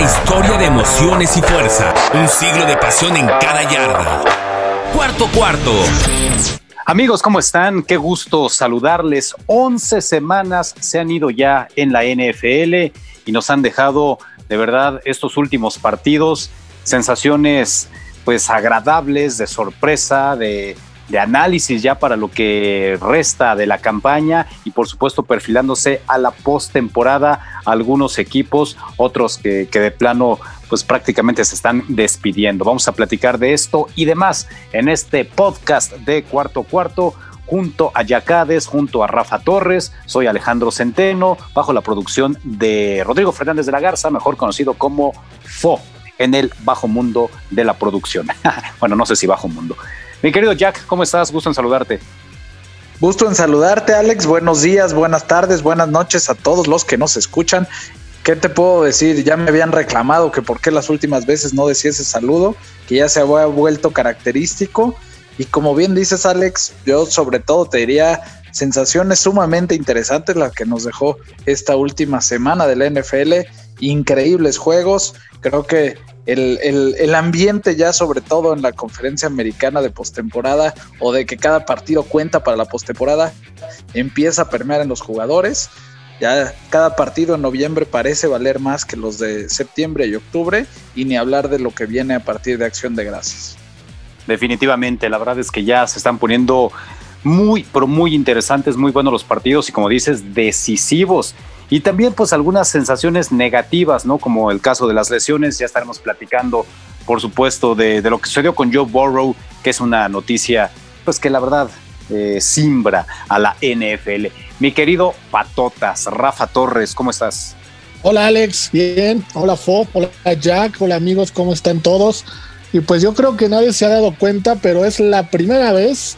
Historia de emociones y fuerza. Un siglo de pasión en cada yarda. Cuarto cuarto. Amigos, ¿cómo están? Qué gusto saludarles. 11 semanas se han ido ya en la NFL y nos han dejado de verdad estos últimos partidos sensaciones pues agradables, de sorpresa, de, de análisis ya para lo que resta de la campaña y por supuesto perfilándose a la postemporada algunos equipos, otros que, que, de plano pues prácticamente se están despidiendo. Vamos a platicar de esto y demás en este podcast de cuarto cuarto junto a Yacades, junto a Rafa Torres, soy Alejandro Centeno, bajo la producción de Rodrigo Fernández de la Garza, mejor conocido como FO en el bajo mundo de la producción. bueno, no sé si bajo mundo. Mi querido Jack, ¿cómo estás? Gusto en saludarte. Gusto en saludarte, Alex. Buenos días, buenas tardes, buenas noches a todos los que nos escuchan. ¿Qué te puedo decir? Ya me habían reclamado que por qué las últimas veces no decía ese saludo, que ya se había vuelto característico. Y como bien dices, Alex, yo sobre todo te diría sensaciones sumamente interesantes las que nos dejó esta última semana de la NFL. Increíbles juegos. Creo que el, el, ambiente ya sobre todo en la conferencia americana de postemporada o de que cada partido cuenta para la postemporada empieza a permear en los jugadores. Ya cada partido en noviembre parece valer más que los de septiembre y octubre y ni hablar de lo que viene a partir de Acción de Gracias. Definitivamente, la verdad es que ya se están poniendo muy, pero muy interesantes, muy buenos los partidos y como dices, decisivos. Y también pues algunas sensaciones negativas, ¿no? Como el caso de las lesiones, ya estaremos platicando, por supuesto, de, lo que sucedió con Joe Burrow, que es una noticia, pues que la verdad eh, simbra a la NFL. Mi querido Patotas, Rafa Torres, ¿cómo estás? Hola Alex, bien, hola Fo, hola Jack, hola amigos, ¿cómo están todos? Y pues yo creo que nadie se ha dado cuenta, pero es la primera vez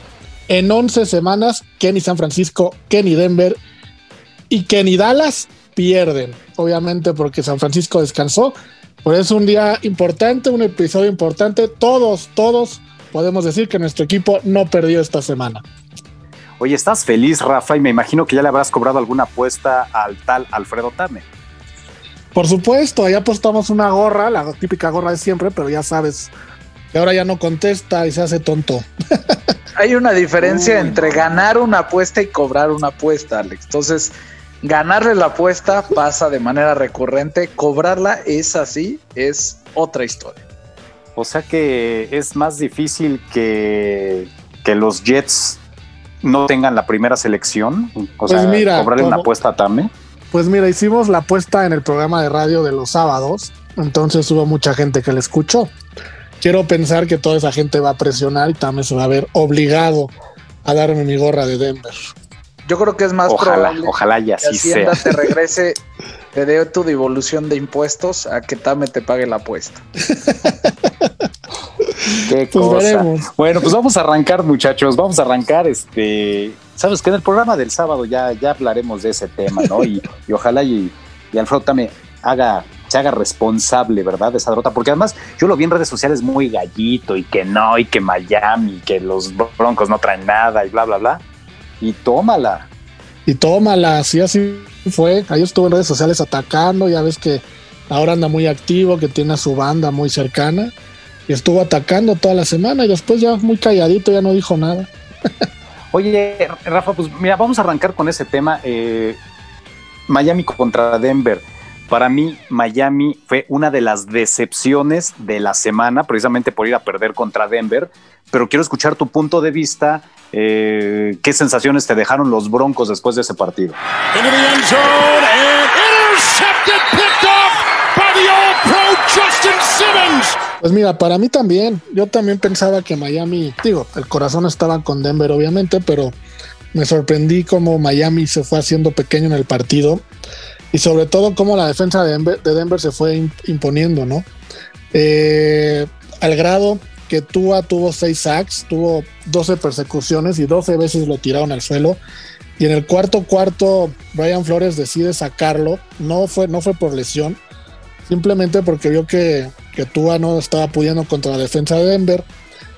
en 11 semanas que ni San Francisco, que ni Denver y que ni Dallas pierden. Obviamente porque San Francisco descansó. Por eso un día importante, un episodio importante. Todos, todos podemos decir que nuestro equipo no perdió esta semana. Oye, ¿estás feliz, Rafa? Y me imagino que ya le habrás cobrado alguna apuesta al tal Alfredo Tame. Por supuesto, ahí apostamos una gorra, la típica gorra de siempre, pero ya sabes que ahora ya no contesta y se hace tonto. Hay una diferencia Uy, entre no. ganar una apuesta y cobrar una apuesta, Alex. Entonces, ganarle la apuesta pasa de manera recurrente, cobrarla es así, es otra historia. O sea que es más difícil que, que los Jets no tengan la primera selección. O pues sea, mira, cobrarle como, una apuesta a Tame. Pues mira, hicimos la apuesta en el programa de radio de los sábados, entonces hubo mucha gente que le escuchó. Quiero pensar que toda esa gente va a presionar y Tame se va a ver obligado a darme mi gorra de Denver. Yo creo que es más ojalá, probable ojalá y así que Hacienda sea. te regrese, te dé tu devolución de impuestos a que Tame te pague la apuesta. Qué Pues cosa. veremos. Bueno, pues vamos a arrancar, muchachos. Vamos a arrancar este. Sabes que en el programa del sábado ya, ya hablaremos de ese tema, ¿no? Y, y ojalá y, y Alfredo Tame haga, se haga responsable, ¿verdad? De esa derrota. Porque además yo lo vi en redes sociales muy gallito y que no, y que Miami, que los broncos no traen nada y bla, bla, bla. Y tómala. Y tómala, así así fue. Ahí estuvo en redes sociales atacando, ya ves que ahora anda muy activo, que tiene a su banda muy cercana. Y estuvo atacando toda la semana y después ya muy calladito, ya no dijo nada. Oye, Rafa, pues mira, vamos a arrancar con ese tema. Eh, Miami contra Denver. Para mí, Miami fue una de las decepciones de la semana, precisamente por ir a perder contra Denver. Pero quiero escuchar tu punto de vista. Eh, ¿Qué sensaciones te dejaron los Broncos después de ese partido? Pues mira, para mí también. Yo también pensaba que Miami, digo, el corazón estaba con Denver, obviamente, pero me sorprendí cómo Miami se fue haciendo pequeño en el partido y sobre todo cómo la defensa de Denver, de Denver se fue imponiendo, ¿no? Eh, al grado que Tua tuvo seis sacks, tuvo 12 persecuciones y 12 veces lo tiraron al suelo. Y en el cuarto cuarto, Brian Flores decide sacarlo. No fue, no fue por lesión, simplemente porque vio que, que Tua no estaba pudiendo contra la defensa de Denver.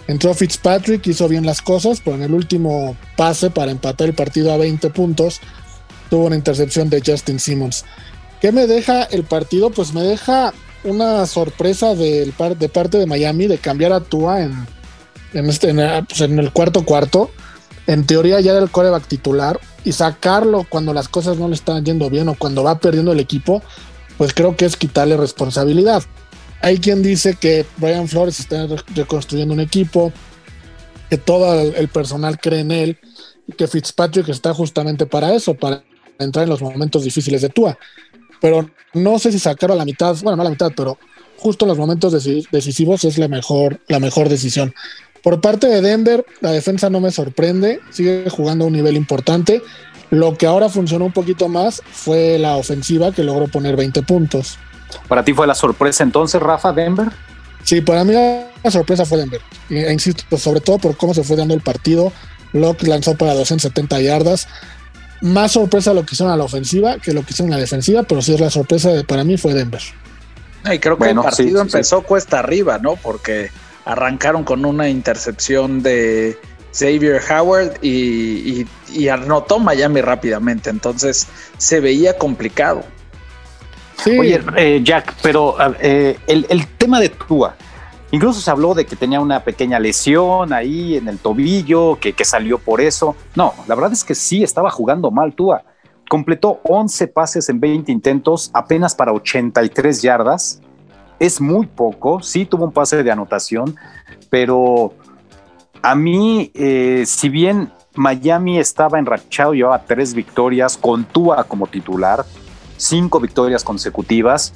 Entró Fitzpatrick, hizo bien las cosas, pero en el último pase para empatar el partido a 20 puntos, tuvo una intercepción de Justin Simmons. ¿Qué me deja el partido? Pues me deja una sorpresa del de parte de Miami de cambiar a Tua en, en, este, en, pues, en el cuarto cuarto. En teoría ya era el coreback titular y sacarlo cuando las cosas no le están yendo bien o cuando va perdiendo el equipo, pues creo que es quitarle responsabilidad. Hay quien dice que Brian Flores está reconstruyendo un equipo, que todo el personal cree en él y que Fitzpatrick está justamente para eso, para entrar en los momentos difíciles de Tua. Pero no sé si sacar a la mitad, bueno, no a la mitad, pero justo en los momentos decisivos es la mejor, la mejor decisión. Por parte de Denver, la defensa no me sorprende, sigue jugando a un nivel importante. Lo que ahora funcionó un poquito más fue la ofensiva que logró poner 20 puntos. ¿Para ti fue la sorpresa entonces, Rafa, Denver? Sí, para mí la sorpresa fue Denver. E, insisto, sobre todo por cómo se fue dando el partido. Locke lanzó para 270 yardas. Más sorpresa lo que hicieron a la ofensiva que lo que hicieron a la defensiva, pero sí es la sorpresa de, para mí fue Denver. Y creo que el partido empezó cuesta arriba, ¿no? Porque arrancaron con una intercepción de Xavier Howard y, anotó Miami rápidamente, entonces se veía complicado. Oye, eh, Jack, pero eh, el, tema de Tua, incluso se habló de que tenía una pequeña lesión ahí en el tobillo, que, salió por eso. No, la verdad es que sí estaba jugando mal Tua. Completó 11 pases en 20 intentos, apenas para 83 yardas es muy poco, sí tuvo un pase de anotación, pero a mí, eh, si bien Miami estaba enrachado, llevaba tres victorias con Tua como titular, cinco victorias consecutivas,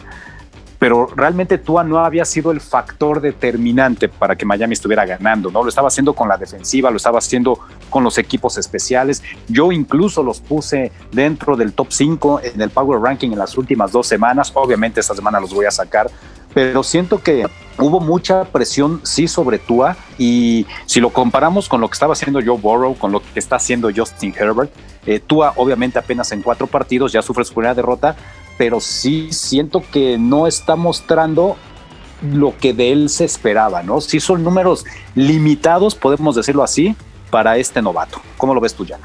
pero realmente Tua no había sido el factor determinante para que Miami estuviera ganando, ¿no? Lo estaba haciendo con la defensiva, lo estaba haciendo con los equipos especiales. Yo incluso los puse dentro del top 5 en el Power Ranking en las últimas dos semanas. Obviamente esta semana los voy a sacar, pero siento que hubo mucha presión sí sobre Tua y si lo comparamos con lo que estaba haciendo Joe Burrow, con lo que está haciendo Justin Herbert, eh, Tua obviamente apenas en cuatro partidos ya sufre su primera derrota, pero sí siento que no está mostrando lo que de él se esperaba, ¿no? Sí son números limitados, podemos decirlo así, para este novato. ¿Cómo lo ves tú, Jan?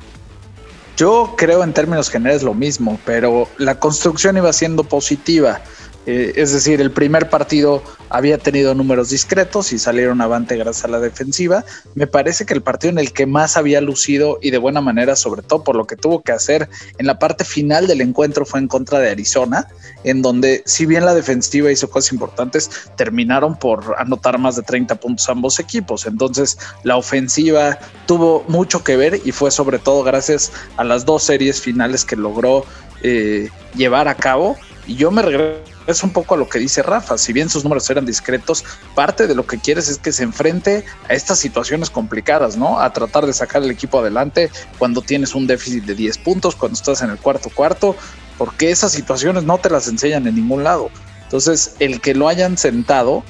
Yo creo en términos generales lo mismo, pero la construcción iba siendo positiva. Eh, es decir, el primer partido había tenido números discretos y salieron avante gracias a la defensiva. Me parece que el partido en el que más había lucido y de buena manera, sobre todo por lo que tuvo que hacer en la parte final del encuentro, fue en contra de Arizona, en donde, si bien la defensiva hizo cosas importantes, terminaron por anotar más de 30 puntos ambos equipos. Entonces, la ofensiva tuvo mucho que ver y fue sobre todo gracias a las dos series finales que logró eh, llevar a cabo. Y yo me regreso es un poco a lo que dice Rafa, si bien sus números eran discretos, parte de lo que quieres es que se enfrente a estas situaciones complicadas, ¿no? A tratar de sacar el equipo adelante cuando tienes un déficit de 10 puntos, cuando estás en el cuarto cuarto, porque esas situaciones no te las enseñan en ningún lado. Entonces, el que lo hayan sentado,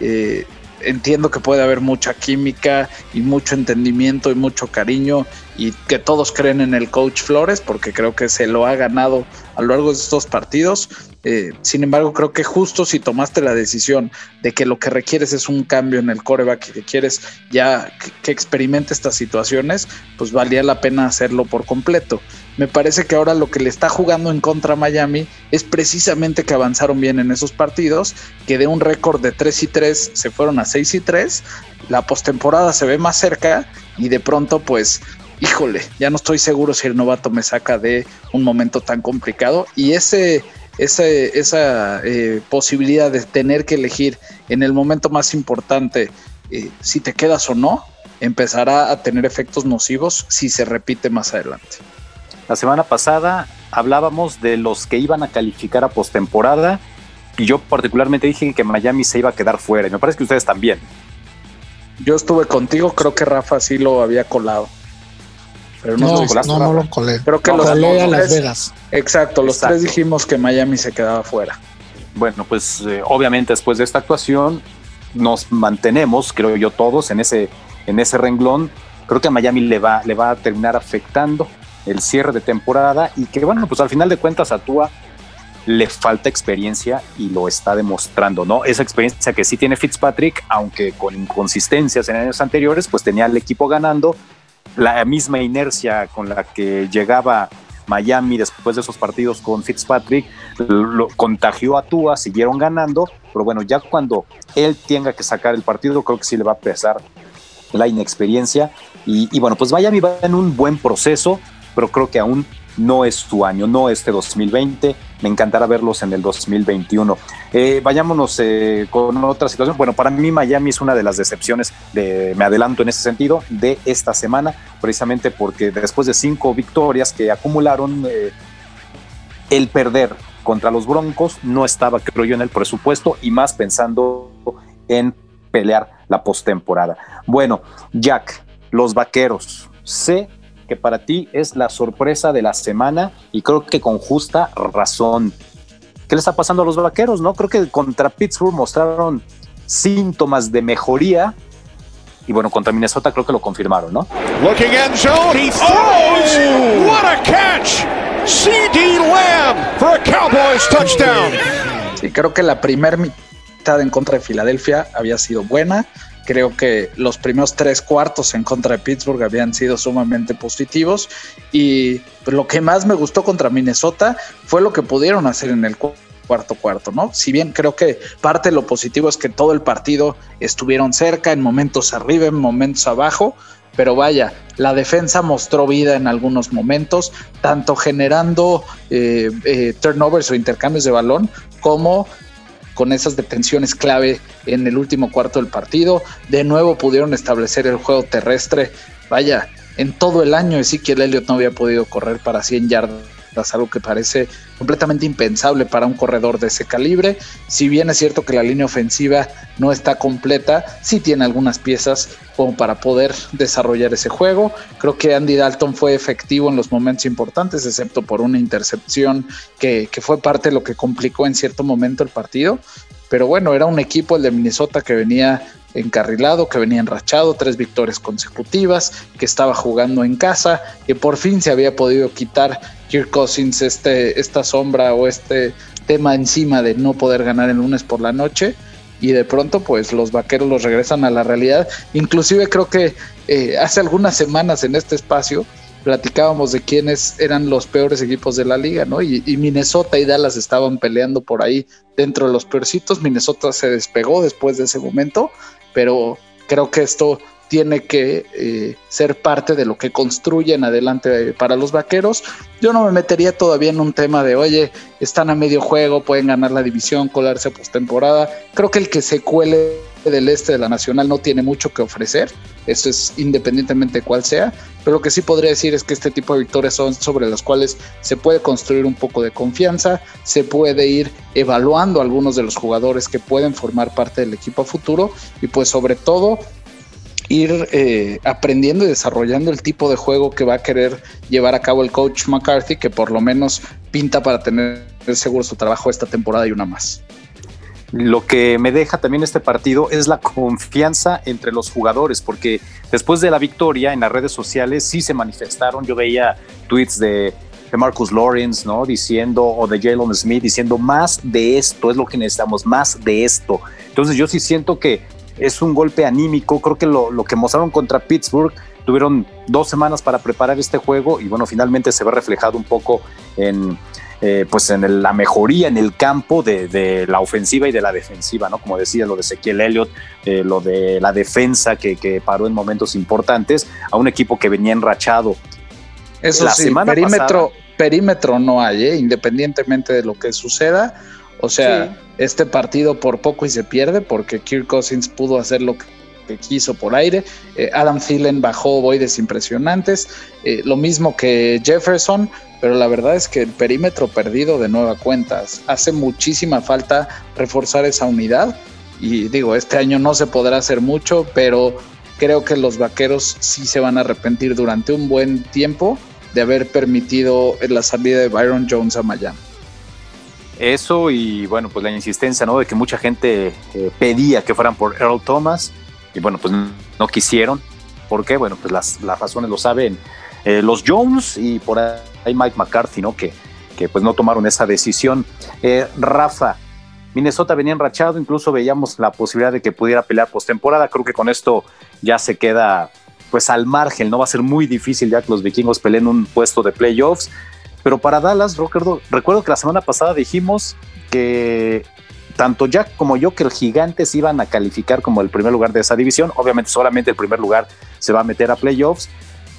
eh, entiendo que puede haber mucha química y mucho entendimiento y mucho cariño y que todos creen en el coach Flores porque creo que se lo ha ganado a lo largo de estos partidos. Eh, sin embargo, creo que justo si tomaste la decisión de que lo que requieres es un cambio en el coreback y que quieres ya que experimente estas situaciones, pues valía la pena hacerlo por completo. Me parece que ahora lo que le está jugando en contra Miami es precisamente que avanzaron bien en esos partidos, que de un récord de 3 y 3 se fueron a 6 y 3, la postemporada se ve más cerca y de pronto pues híjole, ya no estoy seguro si el novato me saca de un momento tan complicado y ese, esa eh, posibilidad de tener que elegir en el momento más importante eh, si te quedas o no, empezará a tener efectos nocivos si se repite más adelante. La semana pasada hablábamos de los que iban a calificar a postemporada y yo particularmente dije que Miami se iba a quedar fuera y me parece que ustedes también. Yo estuve contigo, creo que Rafa sí lo había colado. Pero no, no, no, lo colé. Creo que lo colé a Las Vegas. Exacto, los tres dijimos que Miami se quedaba fuera. Bueno, pues eh, obviamente después de esta actuación nos mantenemos, creo yo todos, en ese, en ese renglón. Creo que a Miami le va, le va a terminar afectando el cierre de temporada y que bueno, pues al final de cuentas a Tua le falta experiencia y lo está demostrando, ¿no? Esa experiencia que sí tiene Fitzpatrick, aunque con inconsistencias en años anteriores, pues tenía el equipo ganando, la misma inercia con la que llegaba Miami después de esos partidos con Fitzpatrick lo contagió a Tua, siguieron ganando, pero bueno, ya cuando él tenga que sacar el partido, creo que sí le va a pesar la inexperiencia. Y, y bueno, pues Miami va en un buen proceso, pero creo que aún no es tu año, no este 2020. Me encantará verlos en el 2021. Eh, vayámonos eh, con otra situación. Bueno, para mí Miami es una de las decepciones, de, me adelanto en ese sentido, de esta semana, precisamente porque después de cinco victorias que acumularon, eh, el perder contra los Broncos no estaba, creo yo, en el presupuesto y más pensando en pelear la postemporada. Bueno, Jack, los vaqueros, sé que para ti es la sorpresa de la semana y creo que con justa razón. ¿Qué le está pasando a los vaqueros? No creo que contra Pittsburgh mostraron síntomas de mejoría y bueno, contra Minnesota creo que lo confirmaron, ¿no? Looking end zone, he throws. What a catch! CD Lamb for a Cowboys touchdown. Sí, creo que la primera mitad en contra de Filadelfia había sido buena Creo que los primeros tres cuartos en contra de Pittsburgh habían sido sumamente positivos y lo que más me gustó contra Minnesota fue lo que pudieron hacer en el cuarto cuarto, ¿no? Si bien creo que parte de lo positivo es que todo el partido estuvieron cerca, en momentos arriba, en momentos abajo, pero vaya, la defensa mostró vida en algunos momentos, tanto generando eh, eh, turnovers o intercambios de balón, como con esas detenciones clave en el último cuarto del partido. De nuevo pudieron establecer el juego terrestre. Vaya, en todo el año Ezequiel Elliott no había podido correr para 100 yardas algo que parece completamente impensable para un corredor de ese calibre. Si bien es cierto que la línea ofensiva no está completa, sí tiene algunas piezas como para poder desarrollar ese juego. Creo que Andy Dalton fue efectivo en los momentos importantes, excepto por una intercepción que, que fue parte de lo que complicó en cierto momento el partido. Pero bueno, era un equipo, el de Minnesota, que venía encarrilado, que venía enrachado, tres victorias consecutivas, que estaba jugando en casa, que por fin se había podido quitar Kirk Cousins este, esta sombra o este tema encima de no poder ganar el lunes por la noche. Y de pronto, pues los vaqueros los regresan a la realidad. Inclusive creo que eh, hace algunas semanas en este espacio platicábamos de quiénes eran los peores equipos de la liga, ¿no? Y, y, Minnesota y Dallas estaban peleando por ahí dentro de los peorcitos. Minnesota se despegó después de ese momento pero creo que esto tiene que eh, ser parte de lo que construyen adelante para los vaqueros. Yo no me metería todavía en un tema de, oye, están a medio juego, pueden ganar la división, colarse a postemporada. Creo que el que se cuele del este de la Nacional no tiene mucho que ofrecer, eso es independientemente de cuál sea, pero lo que sí podría decir es que este tipo de victorias son sobre las cuales se puede construir un poco de confianza, se puede ir evaluando algunos de los jugadores que pueden formar parte del equipo a futuro y pues sobre todo ir eh, aprendiendo y desarrollando el tipo de juego que va a querer llevar a cabo el coach McCarthy, que por lo menos pinta para tener seguro su trabajo esta temporada y una más. Lo que me deja también este partido es la confianza entre los jugadores, porque después de la victoria en las redes sociales sí se manifestaron. Yo veía tweets de, Marcus Lawrence, ¿no? Diciendo, o de Jalen Smith, diciendo más de esto, es lo que necesitamos, más de esto. Entonces yo sí siento que es un golpe anímico. Creo que lo, lo que mostraron contra Pittsburgh tuvieron dos semanas para preparar este juego y bueno, finalmente se ve reflejado un poco en, eh, pues en la mejoría en el campo de, la ofensiva y de la defensiva, ¿no? Como decía, lo de Ezequiel Elliott, eh, lo de la defensa que, paró en momentos importantes, a un equipo que venía enrachado. Eso sí, perímetro, perímetro no hay, ¿eh? independientemente de lo que suceda. O sea, este partido por poco y se pierde porque Kirk Cousins pudo hacer lo que quiso por aire. Adam Thielen bajó boides impresionantes. lo mismo que Jefferson, pero la verdad es que el perímetro perdido de nueva cuentas hace muchísima falta reforzar esa unidad y digo, este año no se podrá hacer mucho, pero creo que los vaqueros sí se van a arrepentir durante un buen tiempo de haber permitido la salida de Byron Jones a Miami. Eso y bueno, pues la insistencia, ¿no? De que mucha gente eh, pedía que fueran por Earl Thomas y bueno, pues no quisieron. ¿Por qué? Bueno, pues las, las razones lo saben eh, los Jones y por ahí Mike McCarthy, ¿no? Que, que pues no tomaron esa decisión. Eh, Rafa, Minnesota venía enrachado, incluso veíamos la posibilidad de que pudiera pelear postemporada. Creo que con esto ya se queda pues al margen, no va a ser muy difícil ya que los vikingos peleen un puesto de playoffs. Pero para Dallas, recuerdo, recuerdo que la semana pasada dijimos que tanto Jack como yo que los gigantes iban a calificar como el primer lugar de esa división. Obviamente solamente el primer lugar se va a meter a playoffs.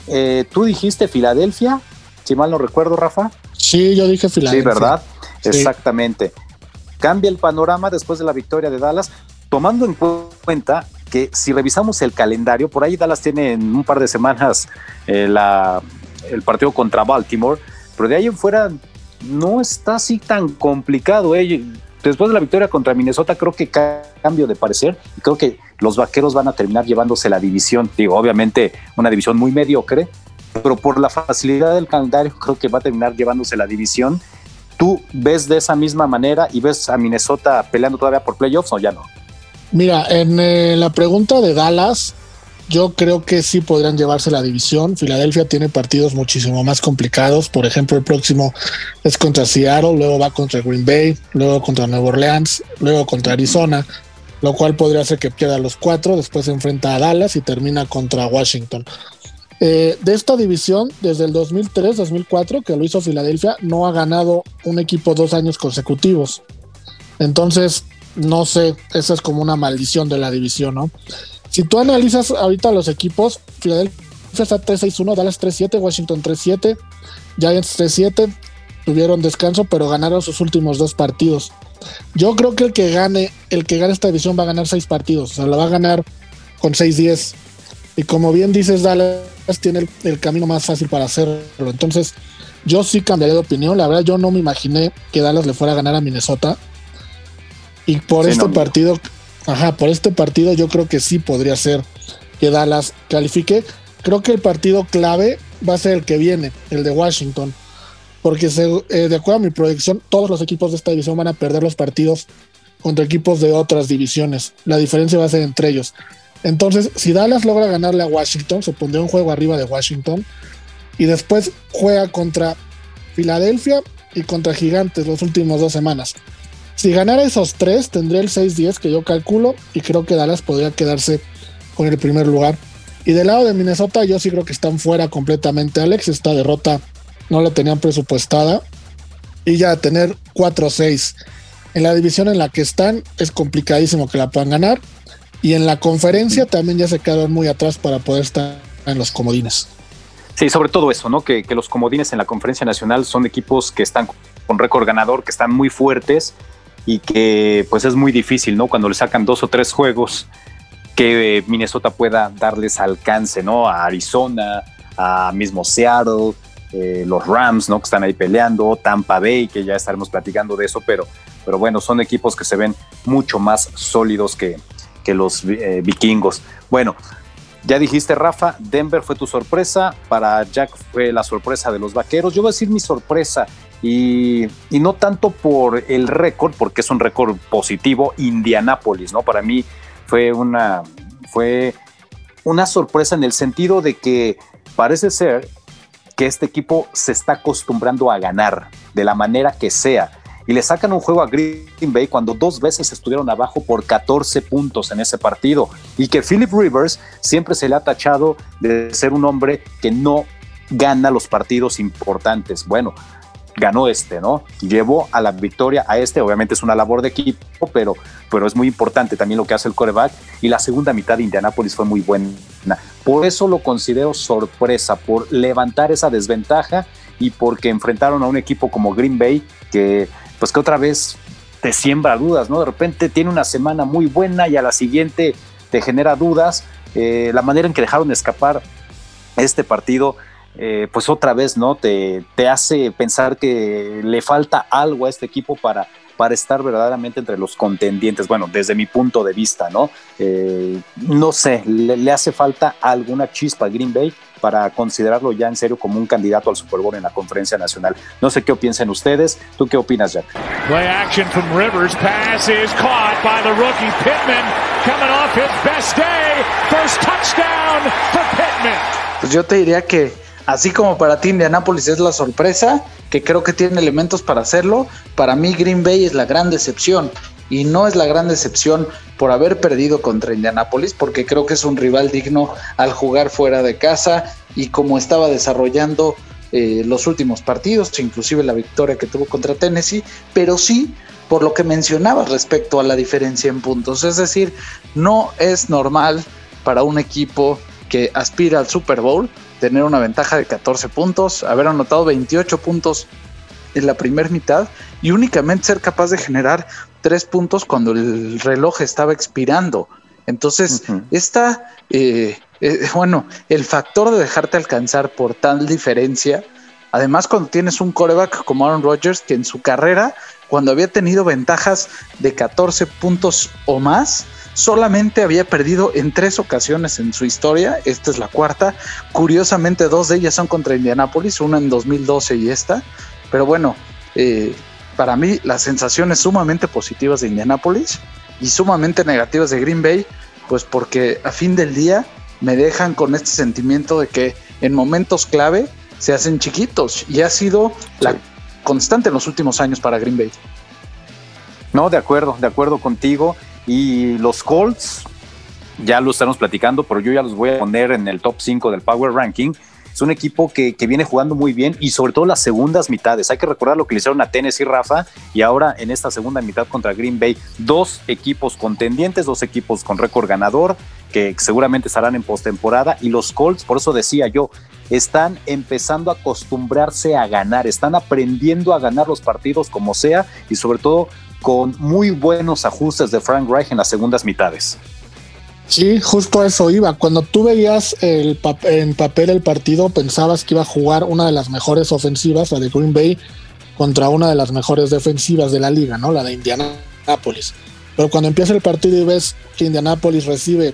Eh, Tú dijiste Filadelfia, si mal no recuerdo, Rafa. Sí, yo dije Filadelfia. Sí, ¿verdad? Exactamente. Cambia el panorama después de la victoria de Dallas, tomando en cuenta que si revisamos el calendario, por ahí Dallas tiene en un par de semanas eh, la, el partido contra Baltimore, pero de ahí en fuera no está así tan complicado. Eh. Después de la victoria contra Minnesota, creo que cambio de parecer y creo que los vaqueros van a terminar llevándose la división. Digo, obviamente una división muy mediocre, pero por la facilidad del calendario, creo que va a terminar llevándose la división. ¿Tú ves de esa misma manera y ves a Minnesota peleando todavía por playoffs o ya no? Mira, en eh, la pregunta de Dallas, yo creo que sí podrían llevarse la división. Filadelfia tiene partidos muchísimo más complicados. Por ejemplo, el próximo es contra Seattle, luego va contra Green Bay, luego contra Nueva Orleans, luego contra Arizona, lo cual podría hacer que pierda los cuatro. Después se enfrenta a Dallas y termina contra Washington. Eh, de esta división, desde el 2003-2004, que lo hizo Filadelfia, no ha ganado un equipo dos años consecutivos. Entonces, no sé, esa es como una maldición de la división, ¿no? Si tú analizas ahorita los equipos, Philadelphia está 3-6-1, Dallas 3-7, Washington 3-7, Giants 3-7, tuvieron descanso, pero ganaron sus últimos dos partidos. Yo creo que el que gane, el que gane esta división va a ganar seis partidos, o sea, la va a ganar con 6-10. Y como bien dices, Dallas tiene el, el, camino más fácil para hacerlo. Entonces, yo sí cambiaría de opinión. La verdad, yo no me imaginé que Dallas le fuera a ganar a Minnesota. Y por sí, este no, partido, Ajá, por este partido yo creo que sí podría ser que Dallas califique. Creo que el partido clave va a ser el que viene, el de Washington. Porque eh, de acuerdo a mi proyección, todos los equipos de esta división van a perder los partidos contra equipos de otras divisiones. La diferencia va a ser entre ellos. Entonces, si Dallas logra ganarle a Washington, se pondría un juego arriba de Washington. Y después juega contra Filadelfia y contra Gigantes las últimas dos semanas. Si ganara esos tres, tendría el 6-10 que yo calculo y creo que Dallas podría quedarse con el primer lugar. Y del lado de Minnesota, yo sí creo que están fuera completamente. Alex, esta derrota no la tenían presupuestada. Y ya tener 4-6 en la división en la que están, es complicadísimo que la puedan ganar. Y en la conferencia también ya se quedaron muy atrás para poder estar en los comodines. Sí, sobre todo eso, ¿no? Que, que los comodines en la conferencia nacional son equipos que están con récord ganador, que están muy fuertes y que pues es muy difícil, ¿no? Cuando le sacan dos o tres juegos que Minnesota pueda darles alcance, ¿no? A Arizona, a mismo Seattle, eh, los Rams, ¿no? Que están ahí peleando, Tampa Bay, que ya estaremos platicando de eso, pero, pero bueno, son equipos que se ven mucho más sólidos que, que los eh, vikingos. Bueno, ya dijiste, Rafa, Denver fue tu sorpresa, para Jack fue la sorpresa de los vaqueros. Yo voy a decir mi sorpresa, y, no tanto por el récord, porque es un récord positivo, Indianápolis, ¿no? Para mí fue una, fue una sorpresa en el sentido de que parece ser que este equipo se está acostumbrando a ganar de la manera que sea. Y le sacan un juego a Green Bay cuando dos veces estuvieron abajo por 14 puntos en ese partido. Y que Philip Rivers siempre se le ha tachado de ser un hombre que no gana los partidos importantes. Bueno, ganó este, ¿no? Llevó a la victoria a este, obviamente es una labor de equipo, pero, pero es muy importante también lo que hace el coreback y la segunda mitad de Indianápolis fue muy buena. Por eso lo considero sorpresa, por levantar esa desventaja y porque enfrentaron a un equipo como Green Bay que pues que otra vez te siembra dudas, ¿no? De repente tiene una semana muy buena y a la siguiente te genera dudas. Eh, la manera en que dejaron escapar este partido eh, pues otra vez, ¿no? Te, te, hace pensar que le falta algo a este equipo para, para estar verdaderamente entre los contendientes. Bueno, desde mi punto de vista, ¿no? Eh, no sé, le, le, hace falta alguna chispa a Green Bay para considerarlo ya en serio como un candidato al Super Bowl en la conferencia nacional. No sé qué piensan ustedes. ¿Tú qué opinas, Jack? Play action from Rivers. Pass is caught by the rookie Pittman. Coming off his best day. First touchdown for Pittman. Pues yo te diría que Así como para ti Indianapolis es la sorpresa, que creo que tiene elementos para hacerlo, para mí Green Bay es la gran decepción. Y no es la gran decepción por haber perdido contra Indianapolis, porque creo que es un rival digno al jugar fuera de casa y como estaba desarrollando eh, los últimos partidos, inclusive la victoria que tuvo contra Tennessee, pero sí por lo que mencionaba respecto a la diferencia en puntos. Es decir, no es normal para un equipo que aspira al Super Bowl tener una ventaja de 14 puntos, haber anotado 28 puntos en la primera mitad y únicamente ser capaz de generar 3 puntos cuando el reloj estaba expirando. Entonces, esta, eh, eh, bueno, el factor de dejarte alcanzar por tal diferencia, además cuando tienes un coreback como Aaron Rodgers, que en su carrera, cuando había tenido ventajas de 14 puntos o más, solamente había perdido en tres ocasiones en su historia, esta es la cuarta, curiosamente dos de ellas son contra Indianapolis, una en 2012 y esta, pero bueno, eh, para mí las sensaciones sumamente positivas de Indianapolis y sumamente negativas de Green Bay, pues porque a fin del día me dejan con este sentimiento de que en momentos clave se hacen chiquitos y ha sido la constante en los últimos años para Green Bay. No, de acuerdo, de acuerdo contigo. Y los Colts, ya lo estamos platicando, pero yo ya los voy a poner en el top 5 del Power Ranking. Es un equipo que, viene jugando muy bien y sobre todo las segundas mitades. Hay que recordar lo que le hicieron a Tennessee Rafa y ahora en esta segunda mitad contra Green Bay, dos equipos contendientes, dos equipos con récord ganador que seguramente estarán en postemporada y los Colts, por eso decía yo, están empezando a acostumbrarse a ganar, están aprendiendo a ganar los partidos como sea y sobre todo con muy buenos ajustes de Frank Reich en las segundas mitades. Sí, justo eso iba. Cuando tú veías en papel el partido, pensabas que iba a jugar una de las mejores ofensivas, la de Green Bay, contra una de las mejores defensivas de la liga, ¿no? La de Indianapolis. Pero cuando empieza el partido y ves que Indianapolis recibe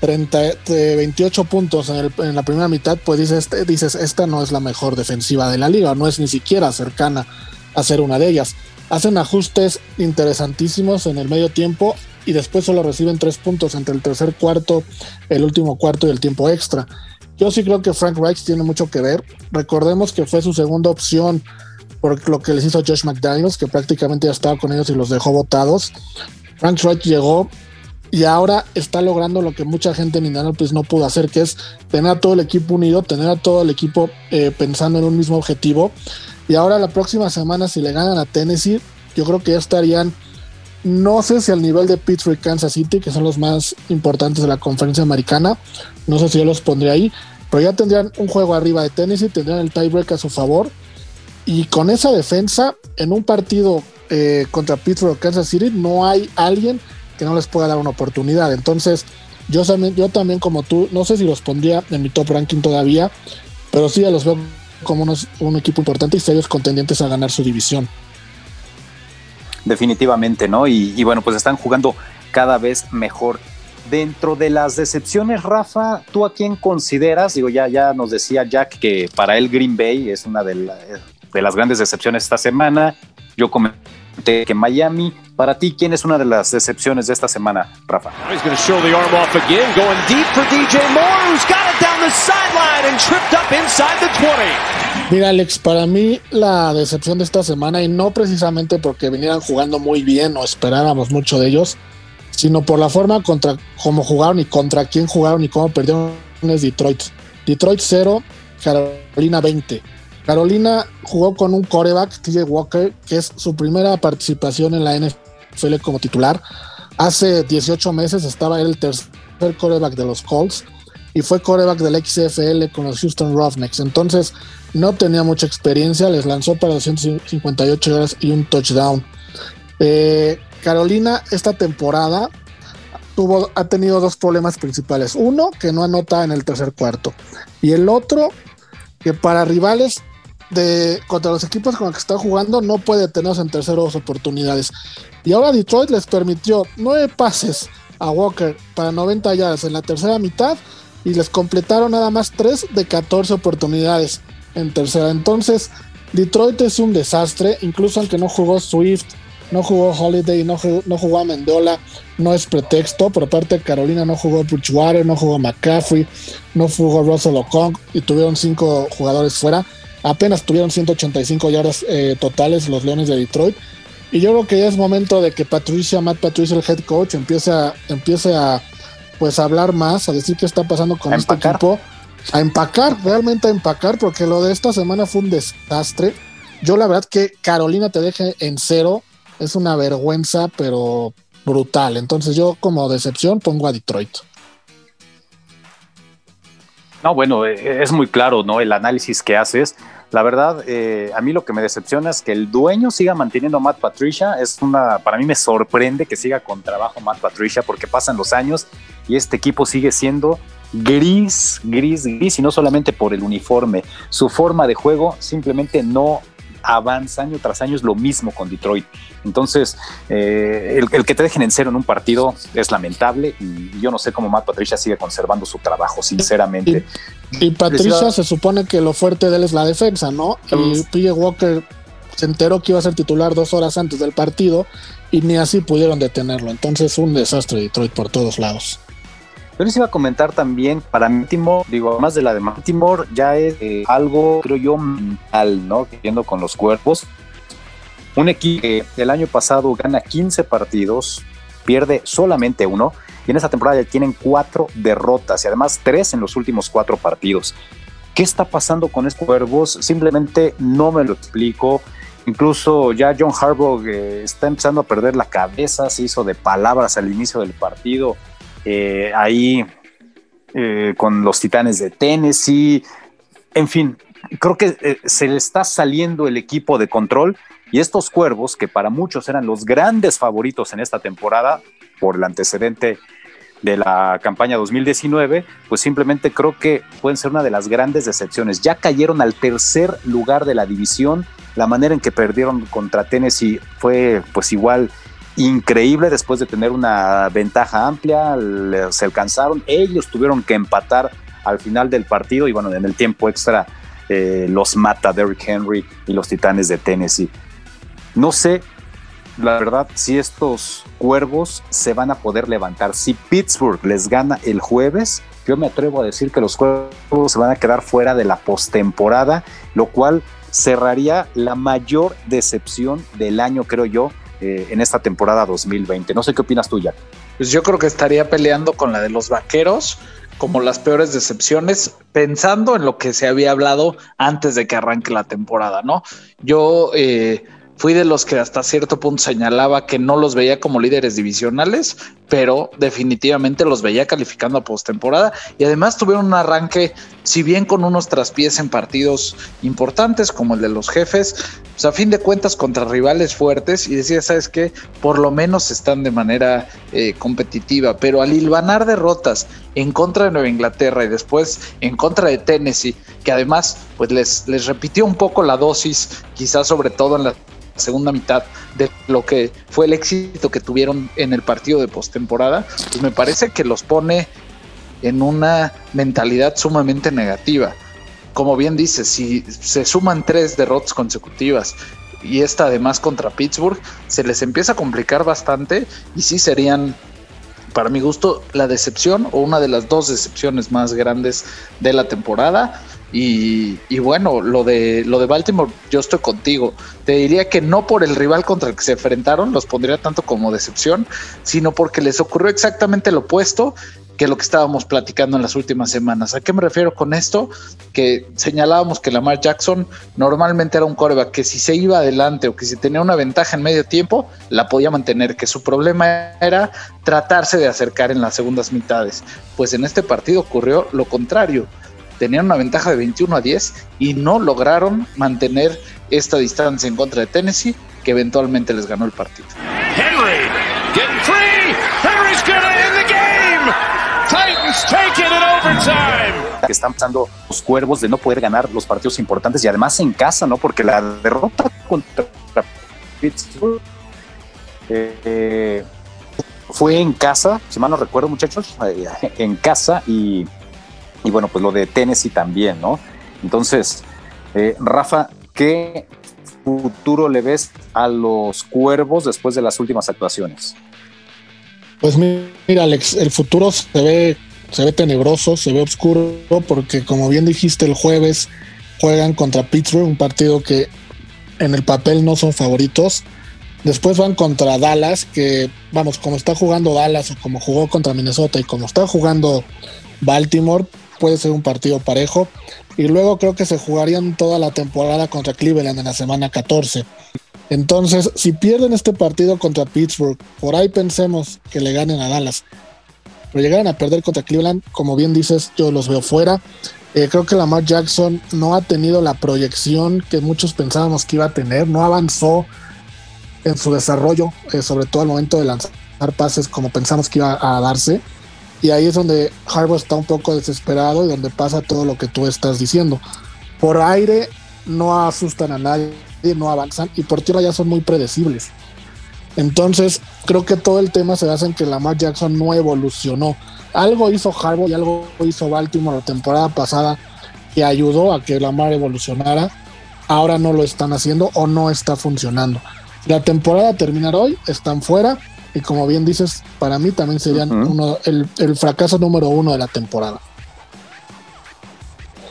30, 28 puntos en, la primera mitad, pues dices, dices, esta no es la mejor defensiva de la liga, no es ni siquiera cercana a ser una de ellas hacen ajustes interesantísimos en el medio tiempo y después solo reciben tres puntos entre el tercer cuarto, el último cuarto y el tiempo extra. Yo sí creo que Frank Reich tiene mucho que ver. Recordemos que fue su segunda opción por lo que les hizo Josh McDaniels, que prácticamente ya estaba con ellos y los dejó votados. Frank Reich llegó y ahora está logrando lo que mucha gente en Indianapolis no pudo hacer, que es tener a todo el equipo unido, tener a todo el equipo eh, pensando en un mismo objetivo y ahora la próxima semana, si le ganan a Tennessee, yo creo que ya estarían, no sé si al nivel de Pittsburgh y Kansas City, que son los más importantes de la conferencia americana, no sé si yo los pondría ahí, pero ya tendrían un juego arriba de Tennessee, tendrían el tiebreak a su favor. Y con esa defensa, en un partido eh, contra Pittsburgh o Kansas City, no hay alguien que no les pueda dar una oportunidad. Entonces, yo también, yo también como tú, no sé si los pondría en mi top ranking todavía, pero sí ya los veo como un equipo importante y serios contendientes a ganar su división. Definitivamente, ¿no? Y, bueno, pues están jugando cada vez mejor. Dentro de las decepciones, Rafa, ¿tú a quién consideras? Digo, ya, ya nos decía Jack que para él Green Bay es una de, de las grandes decepciones esta semana. Yo comenté que Miami para ti, ¿quién es una de las decepciones de esta semana, Rafa? Mira, Alex, para mí la decepción de esta semana, y no precisamente porque vinieran jugando muy bien o esperábamos mucho de ellos, sino por la forma contra cómo jugaron y contra quién jugaron y cómo perdieron es Detroit. Detroit 0, Carolina 20. Carolina jugó con un coreback, TJ Walker, que es su primera participación en la NFL como titular. Hace 18 meses estaba el tercer coreback de los Colts y fue coreback del XFL con los Houston Roughnecks. Entonces no tenía mucha experiencia, les lanzó para 258 horas y un touchdown. Eh, Carolina esta temporada tuvo, ha tenido dos problemas principales. Uno, que no anota en el tercer cuarto. Y el otro, que para rivales de contra los equipos con los que está jugando no puede tener en terceros oportunidades. Y ahora Detroit les permitió nueve pases a Walker para 90 yardas en la tercera mitad y les completaron nada más 3 de 14 oportunidades en tercera. Entonces, Detroit es un desastre, incluso aunque no jugó Swift, no jugó Holiday, no jugó, no jugó Mendola, no es pretexto. Por parte de Carolina no jugó Bridgewater, no jugó McCaffrey, no jugó Russell O'Connor y tuvieron cinco jugadores fuera. Apenas tuvieron 185 yardas eh, totales los Leones de Detroit. Y yo creo que ya es momento de que Patricia, Matt Patricia, el head coach, empiece a, empiece a pues hablar más, a decir qué está pasando con este equipo. a empacar, realmente a empacar, porque lo de esta semana fue un desastre. Yo la verdad que Carolina te deje en cero es una vergüenza, pero brutal. Entonces yo como decepción pongo a Detroit. No, bueno, eh, es muy claro, ¿no? El análisis que haces. La verdad, eh, a mí lo que me decepciona es que el dueño siga manteniendo a Matt Patricia. Es una, para mí me sorprende que siga con trabajo Matt Patricia porque pasan los años y este equipo sigue siendo gris, gris, gris y no solamente por el uniforme. Su forma de juego simplemente no avanza año tras año es lo mismo con Detroit. Entonces, eh, el, que te dejen en cero en un partido es lamentable y yo no sé cómo Matt Patricia sigue conservando su trabajo, sinceramente. Y, Patricia se supone que lo fuerte de él es la defensa, ¿no? Y PJ Walker se enteró que iba a ser titular dos horas antes del partido y ni así pudieron detenerlo. Entonces, un desastre Detroit por todos lados. Yo les iba a comentar también para Baltimore, digo, más de la de Baltimore, ya es eh, algo, creo yo, mental, ¿no? Viendo con los cuerpos. Un equipo que el año pasado gana 15 partidos, pierde solamente uno, y en esta temporada ya tienen cuatro derrotas y además tres en los últimos cuatro partidos. ¿Qué está pasando con estos cuervos? Simplemente no me lo explico. Incluso ya John Harbaugh eh, está empezando a perder la cabeza, se hizo de palabras al inicio del partido eh, ahí eh, con los Titanes de Tennessee. En fin, creo que eh, se le está saliendo el equipo de control y estos cuervos, que para muchos eran los grandes favoritos en esta temporada por el antecedente de la campaña 2019, pues simplemente creo que pueden ser una de las grandes decepciones. Ya cayeron al tercer lugar de la división. La manera en que perdieron contra Tennessee fue pues igual increíble después de tener una ventaja amplia, se alcanzaron, ellos tuvieron que empatar al final del partido y bueno, en el tiempo extra eh, los mata Derrick Henry y los Titanes de Tennessee. No sé, la verdad, si estos cuervos se van a poder levantar. Si Pittsburgh les gana el jueves, yo me atrevo a decir que los cuervos se van a quedar fuera de la postemporada, lo cual cerraría la mayor decepción del año, creo yo, eh, en esta temporada 2020. No sé qué opinas tú, Jack. Pues yo creo que estaría peleando con la de los vaqueros como las peores decepciones, pensando en lo que se había hablado antes de que arranque la temporada, ¿no? Yo eh, fui de los que hasta cierto punto señalaba que no los veía como líderes divisionales, pero definitivamente los veía calificando a postemporada y además tuvieron un arranque, si bien con unos traspiés en partidos importantes como el de los jefes, pues a fin de cuentas contra rivales fuertes y decía, ¿sabes qué? Por lo menos están de manera eh, competitiva, pero al hilvanar derrotas en contra de Nueva Inglaterra y después en contra de Tennessee, que además pues les, les repitió un poco la dosis, quizás sobre todo en la segunda mitad de lo que fue el éxito que tuvieron en el partido de postemporada, pues me parece que los pone en una mentalidad sumamente negativa. Como bien dice, si se suman tres derrotas consecutivas y esta además contra Pittsburgh, se les empieza a complicar bastante y sí serían, para mi gusto, la decepción o una de las dos decepciones más grandes de la temporada. Y, bueno, lo de, lo de Baltimore, yo estoy contigo. Te diría que no por el rival contra el que se enfrentaron, los pondría tanto como decepción, sino porque les ocurrió exactamente lo opuesto que lo que estábamos platicando en las últimas semanas. ¿A qué me refiero con esto? Que señalábamos que Lamar Jackson normalmente era un coreback que si se iba adelante o que si tenía una ventaja en medio tiempo, la podía mantener, que su problema era tratarse de acercar en las segundas mitades. Pues en este partido ocurrió lo contrario tenían una ventaja de 21 a 10 y no lograron mantener esta distancia en contra de Tennessee, que eventualmente les ganó el partido. Henry, getting free. Henry's gonna end the game. Titans take it in overtime. Que están pasando los cuervos de no poder ganar los partidos importantes y además en casa, ¿no? Porque la derrota contra Pittsburgh eh, fue en casa, si mal no recuerdo, muchachos, eh, en casa y y bueno, pues lo de Tennessee también, ¿no? Entonces, eh, Rafa, ¿qué futuro le ves a los cuervos después de las últimas actuaciones? Pues mira, Alex, el futuro se ve, se ve tenebroso, se ve oscuro, porque como bien dijiste, el jueves juegan contra Pittsburgh, un partido que en el papel no son favoritos. Después van contra Dallas, que vamos, como está jugando Dallas o como jugó contra Minnesota y como está jugando Baltimore, puede ser un partido parejo. Y luego creo que se jugarían toda la temporada contra Cleveland en la semana 14. Entonces, si pierden este partido contra Pittsburgh, por ahí pensemos que le ganen a Dallas. Pero llegaran a perder contra Cleveland, como bien dices, yo los veo fuera. Eh, creo que Lamar Jackson no ha tenido la proyección que muchos pensábamos que iba a tener, no avanzó en su desarrollo, eh, sobre todo al momento de lanzar pases como pensamos que iba a darse. Y ahí es donde Harbaugh está un poco desesperado y donde pasa todo lo que tú estás diciendo. Por aire no asustan a nadie, no avanzan y por tierra ya son muy predecibles. Entonces, creo que todo el tema se basa en que Lamar Jackson no evolucionó. Algo hizo Harbaugh y algo hizo Baltimore la temporada pasada que ayudó a que Lamar evolucionara. Ahora no lo están haciendo o no está funcionando. La temporada terminará hoy, están fuera y como bien dices, para mí también serían uno, el, el fracaso número uno de la temporada.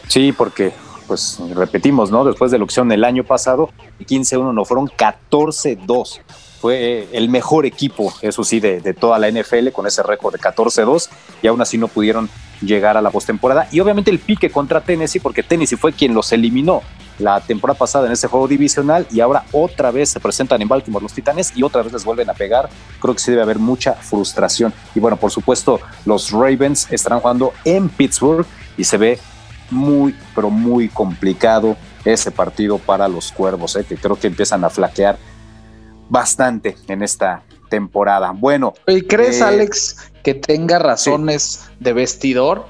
Sí, porque pues repetimos, ¿no? Después de la opción el año pasado, 15-1 no fueron 14-2 fue el mejor equipo, eso sí, de, toda la NFL con ese récord de 14-2 y aún así no pudieron llegar a la postemporada. Y obviamente el pique contra Tennessee, porque Tennessee fue quien los eliminó la temporada pasada en ese juego divisional y ahora otra vez se presentan en Baltimore los Titanes y otra vez les vuelven a pegar. Creo que sí debe haber mucha frustración. Y bueno, por supuesto, los Ravens estarán jugando en Pittsburgh y se ve muy, pero muy complicado ese partido para los Cuervos, ¿eh? que creo que empiezan a flaquear bastante en esta temporada. Bueno. ¿Y crees, eh, Alex, que tenga razones de vestidor?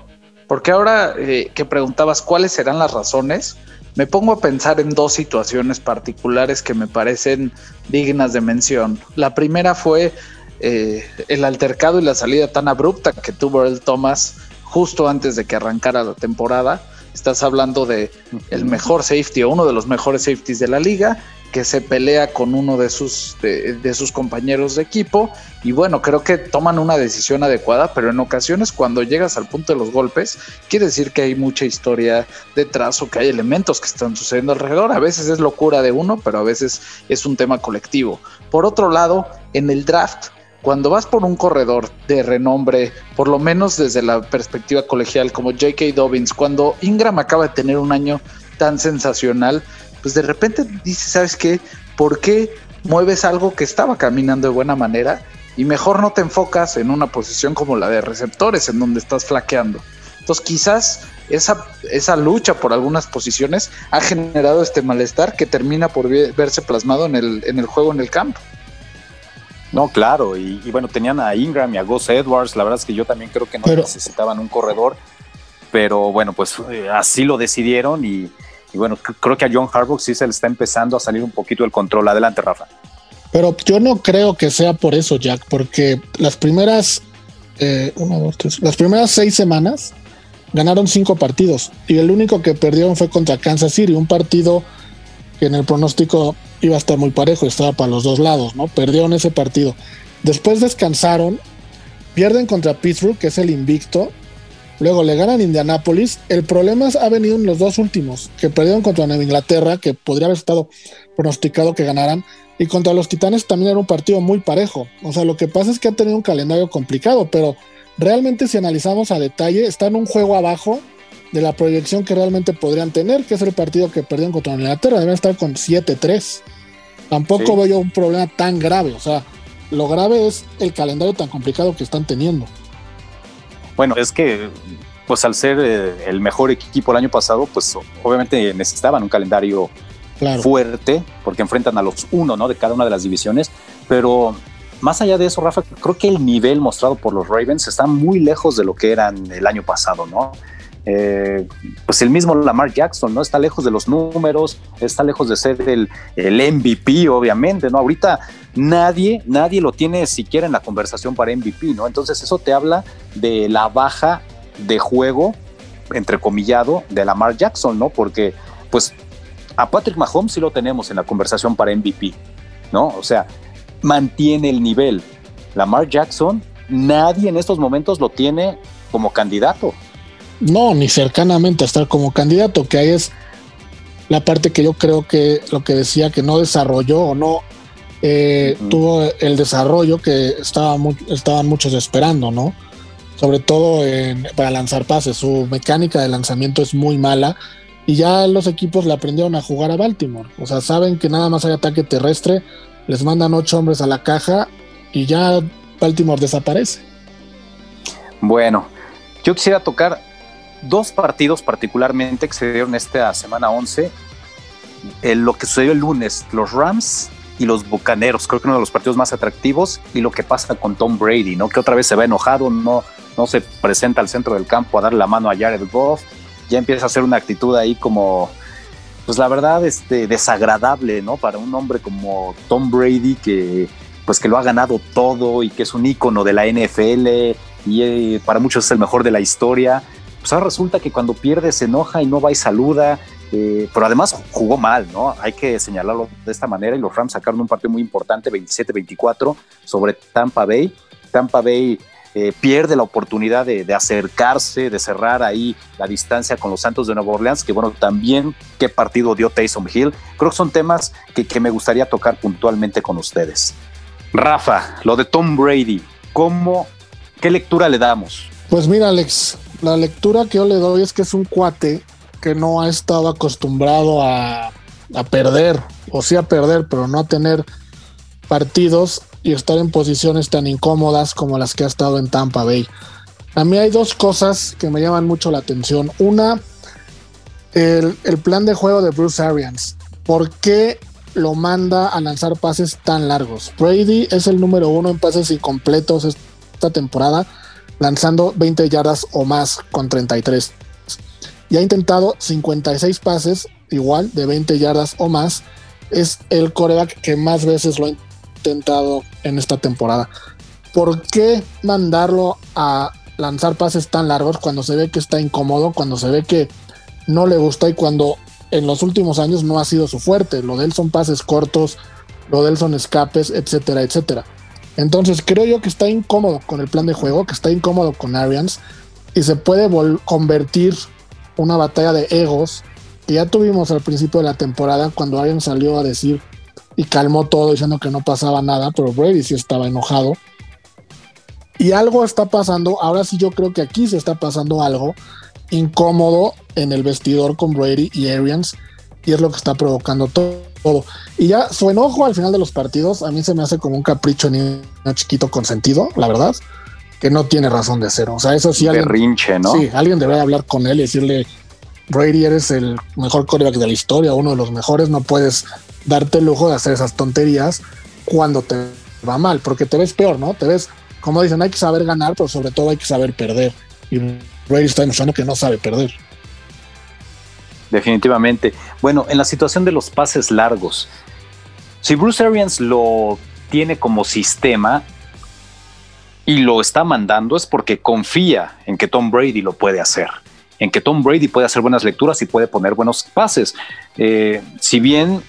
Porque ahora eh, que preguntabas cuáles serán las razones, me pongo a pensar en dos situaciones particulares que me parecen dignas de mención. La primera fue eh, el altercado y la salida tan abrupta que tuvo el Thomas justo antes de que arrancara la temporada. Estás hablando de el mejor safety o uno de los mejores safeties de la liga que se pelea con uno de sus, de, sus compañeros de equipo y bueno, creo que toman una decisión adecuada, pero en ocasiones cuando llegas al punto de los golpes, quiere decir que hay mucha historia detrás o que hay elementos que están sucediendo alrededor. A veces es locura de uno, pero a veces es un tema colectivo. Por otro lado, en el draft, cuando vas por un corredor de renombre, por lo menos desde la perspectiva colegial como J.K. Dobbins, cuando Ingram acaba de tener un año tan sensacional, pues de repente dices, ¿sabes qué? ¿Por qué mueves algo que estaba caminando de buena manera y mejor no te enfocas en una posición como la de receptores, en donde estás flaqueando? Entonces quizás esa, esa lucha por algunas posiciones ha generado este malestar que termina por verse plasmado en el, en el juego en el campo. No, claro, y, bueno, tenían a Ingram y a Gus Edwards, la verdad es que yo también creo que no necesitaban un corredor, pero bueno, pues eh, así lo decidieron y, y bueno, creo que a John Harbaugh sí se le está empezando a salir un poquito el control. Adelante, Rafa. Pero yo no creo que sea por eso, Jack, porque las primeras, eh, las primeras seis semanas ganaron cinco partidos y el único que perdieron fue contra Kansas City, un partido que en el pronóstico iba a estar muy parejo, estaba para los dos lados, ¿no? Perdieron ese partido. Después descansaron, pierden contra Pittsburgh, que es el invicto, Luego le ganan Indianapolis. El problema ha venido en los dos últimos, que perdieron contra Nueva Inglaterra, que podría haber estado pronosticado que ganaran. Y contra los Titanes también era un partido muy parejo. O sea, lo que pasa es que ha tenido un calendario complicado, pero realmente si analizamos a detalle, están un juego abajo de la proyección que realmente podrían tener, que es el partido que perdieron contra Inglaterra. Deben estar con 7-3. Tampoco veo un problema tan grave. O sea, lo grave es el calendario tan complicado que están teniendo. Bueno, es que pues al ser eh, el mejor equipo el año pasado, pues obviamente necesitaban un calendario fuerte porque enfrentan a los uno, ¿no? De cada una de las divisiones, pero más allá de eso, Rafa, creo que el nivel mostrado por los Ravens está muy lejos de lo que eran el año pasado, ¿no? Eh, pues el mismo Lamar Jackson, ¿no? Está lejos de los números, está lejos de ser el, el, MVP, obviamente, ¿no? Ahorita nadie, nadie lo tiene siquiera en la conversación para MVP, ¿no? Entonces eso te habla de la baja de juego, entrecomillado, de Lamar Jackson, ¿no? Porque, pues, a Patrick Mahomes sí lo tenemos en la conversación para MVP, ¿no? O sea, mantiene el nivel. Lamar Jackson, nadie en estos momentos lo tiene como candidato. No, ni cercanamente a estar como candidato, que ahí es la parte que yo creo que lo que decía que no desarrolló o no eh, tuvo el desarrollo que estaba estaban muchos esperando, ¿no? sobre todo para lanzar pases. Su mecánica de lanzamiento es muy mala y ya los equipos le aprendieron a jugar a Baltimore. O sea, saben que nada más hay ataque terrestre, les mandan ocho hombres a la caja y ya Baltimore desaparece. Bueno, yo quisiera tocar dos partidos particularmente que se dieron esta semana 11. lo que sucedió el lunes, los Rams y los Bucaneros, creo que uno de los partidos más atractivos y lo que pasa con Tom Brady, ¿no? Que otra vez se va enojado, no, no se presenta al centro del campo a darle la mano a Jared Goff, ya empieza a hacer una actitud ahí como, pues la verdad, este, desagradable, ¿no? Para un hombre como Tom Brady que, pues que lo ha ganado todo y que es un ícono de la NFL y eh, para muchos es el mejor de la historia. Pues ahora resulta que cuando pierde se enoja y no va y saluda, eh, pero además jugó mal, ¿no? Hay que señalarlo de esta manera y los Rams sacaron un partido muy importante, 27-24, sobre Tampa Bay. Tampa Bay eh, pierde la oportunidad de, acercarse, de cerrar ahí la distancia con los Santos de Nueva Orleans, que bueno, también qué partido dio Taysom Hill. Creo que son temas que, me gustaría tocar puntualmente con ustedes. Rafa, lo de Tom Brady, ¿cómo, qué lectura le damos? Pues mira, Alex, la lectura que yo le doy es que es un cuate que no ha estado acostumbrado a, a perder, o sí a perder, pero no a tener partidos y estar en posiciones tan incómodas como las que ha estado en Tampa Bay. A mí hay dos cosas que me llaman mucho la atención. Una, el, plan de juego de Bruce Arians. ¿Por qué lo manda a lanzar pases tan largos? Brady es el número uno en pases incompletos esta temporada, lanzando 20 yardas o más con 33. Y ha intentado 56 pases, igual de 20 yardas o más. Es el coreback que más veces lo ha intentado en esta temporada. ¿Por qué mandarlo a lanzar pases tan largos cuando se ve que está incómodo, cuando se ve que no le gusta y cuando en los últimos años no ha sido su fuerte? Lo de él son pases cortos, lo de él son escapes, etcétera, etcétera. Entonces creo yo que está incómodo con el plan de juego, que está incómodo con Arians y se puede convertir una batalla de egos que ya tuvimos al principio de la temporada cuando Arians salió a decir y calmó todo diciendo que no pasaba nada, pero Brady sí estaba enojado. Y algo está pasando, ahora sí yo creo que aquí se está pasando algo incómodo en el vestidor con Brady y Arians, y es lo que está provocando todo. Y ya su enojo al final de los partidos a mí se me hace como un capricho niño chiquito consentido, la verdad, que no tiene razón de ser. O sea, eso sí. Alguien, ¿no? Sí, alguien debe hablar con él y decirle, Brady eres el mejor coreback de la historia, uno de los mejores, no puedes darte el lujo de hacer esas tonterías cuando te va mal, porque te ves peor, ¿no? Te ves, como dicen, hay que saber ganar, pero sobre todo hay que saber perder. Y Brady está demostrando que no sabe perder. Definitivamente. Bueno, en la situación de los pases largos, si Bruce Arians lo tiene como sistema y lo está mandando es porque confía en que Tom Brady lo puede hacer en que Tom Brady puede hacer buenas lecturas y puede poner buenos pases. Eh, si bien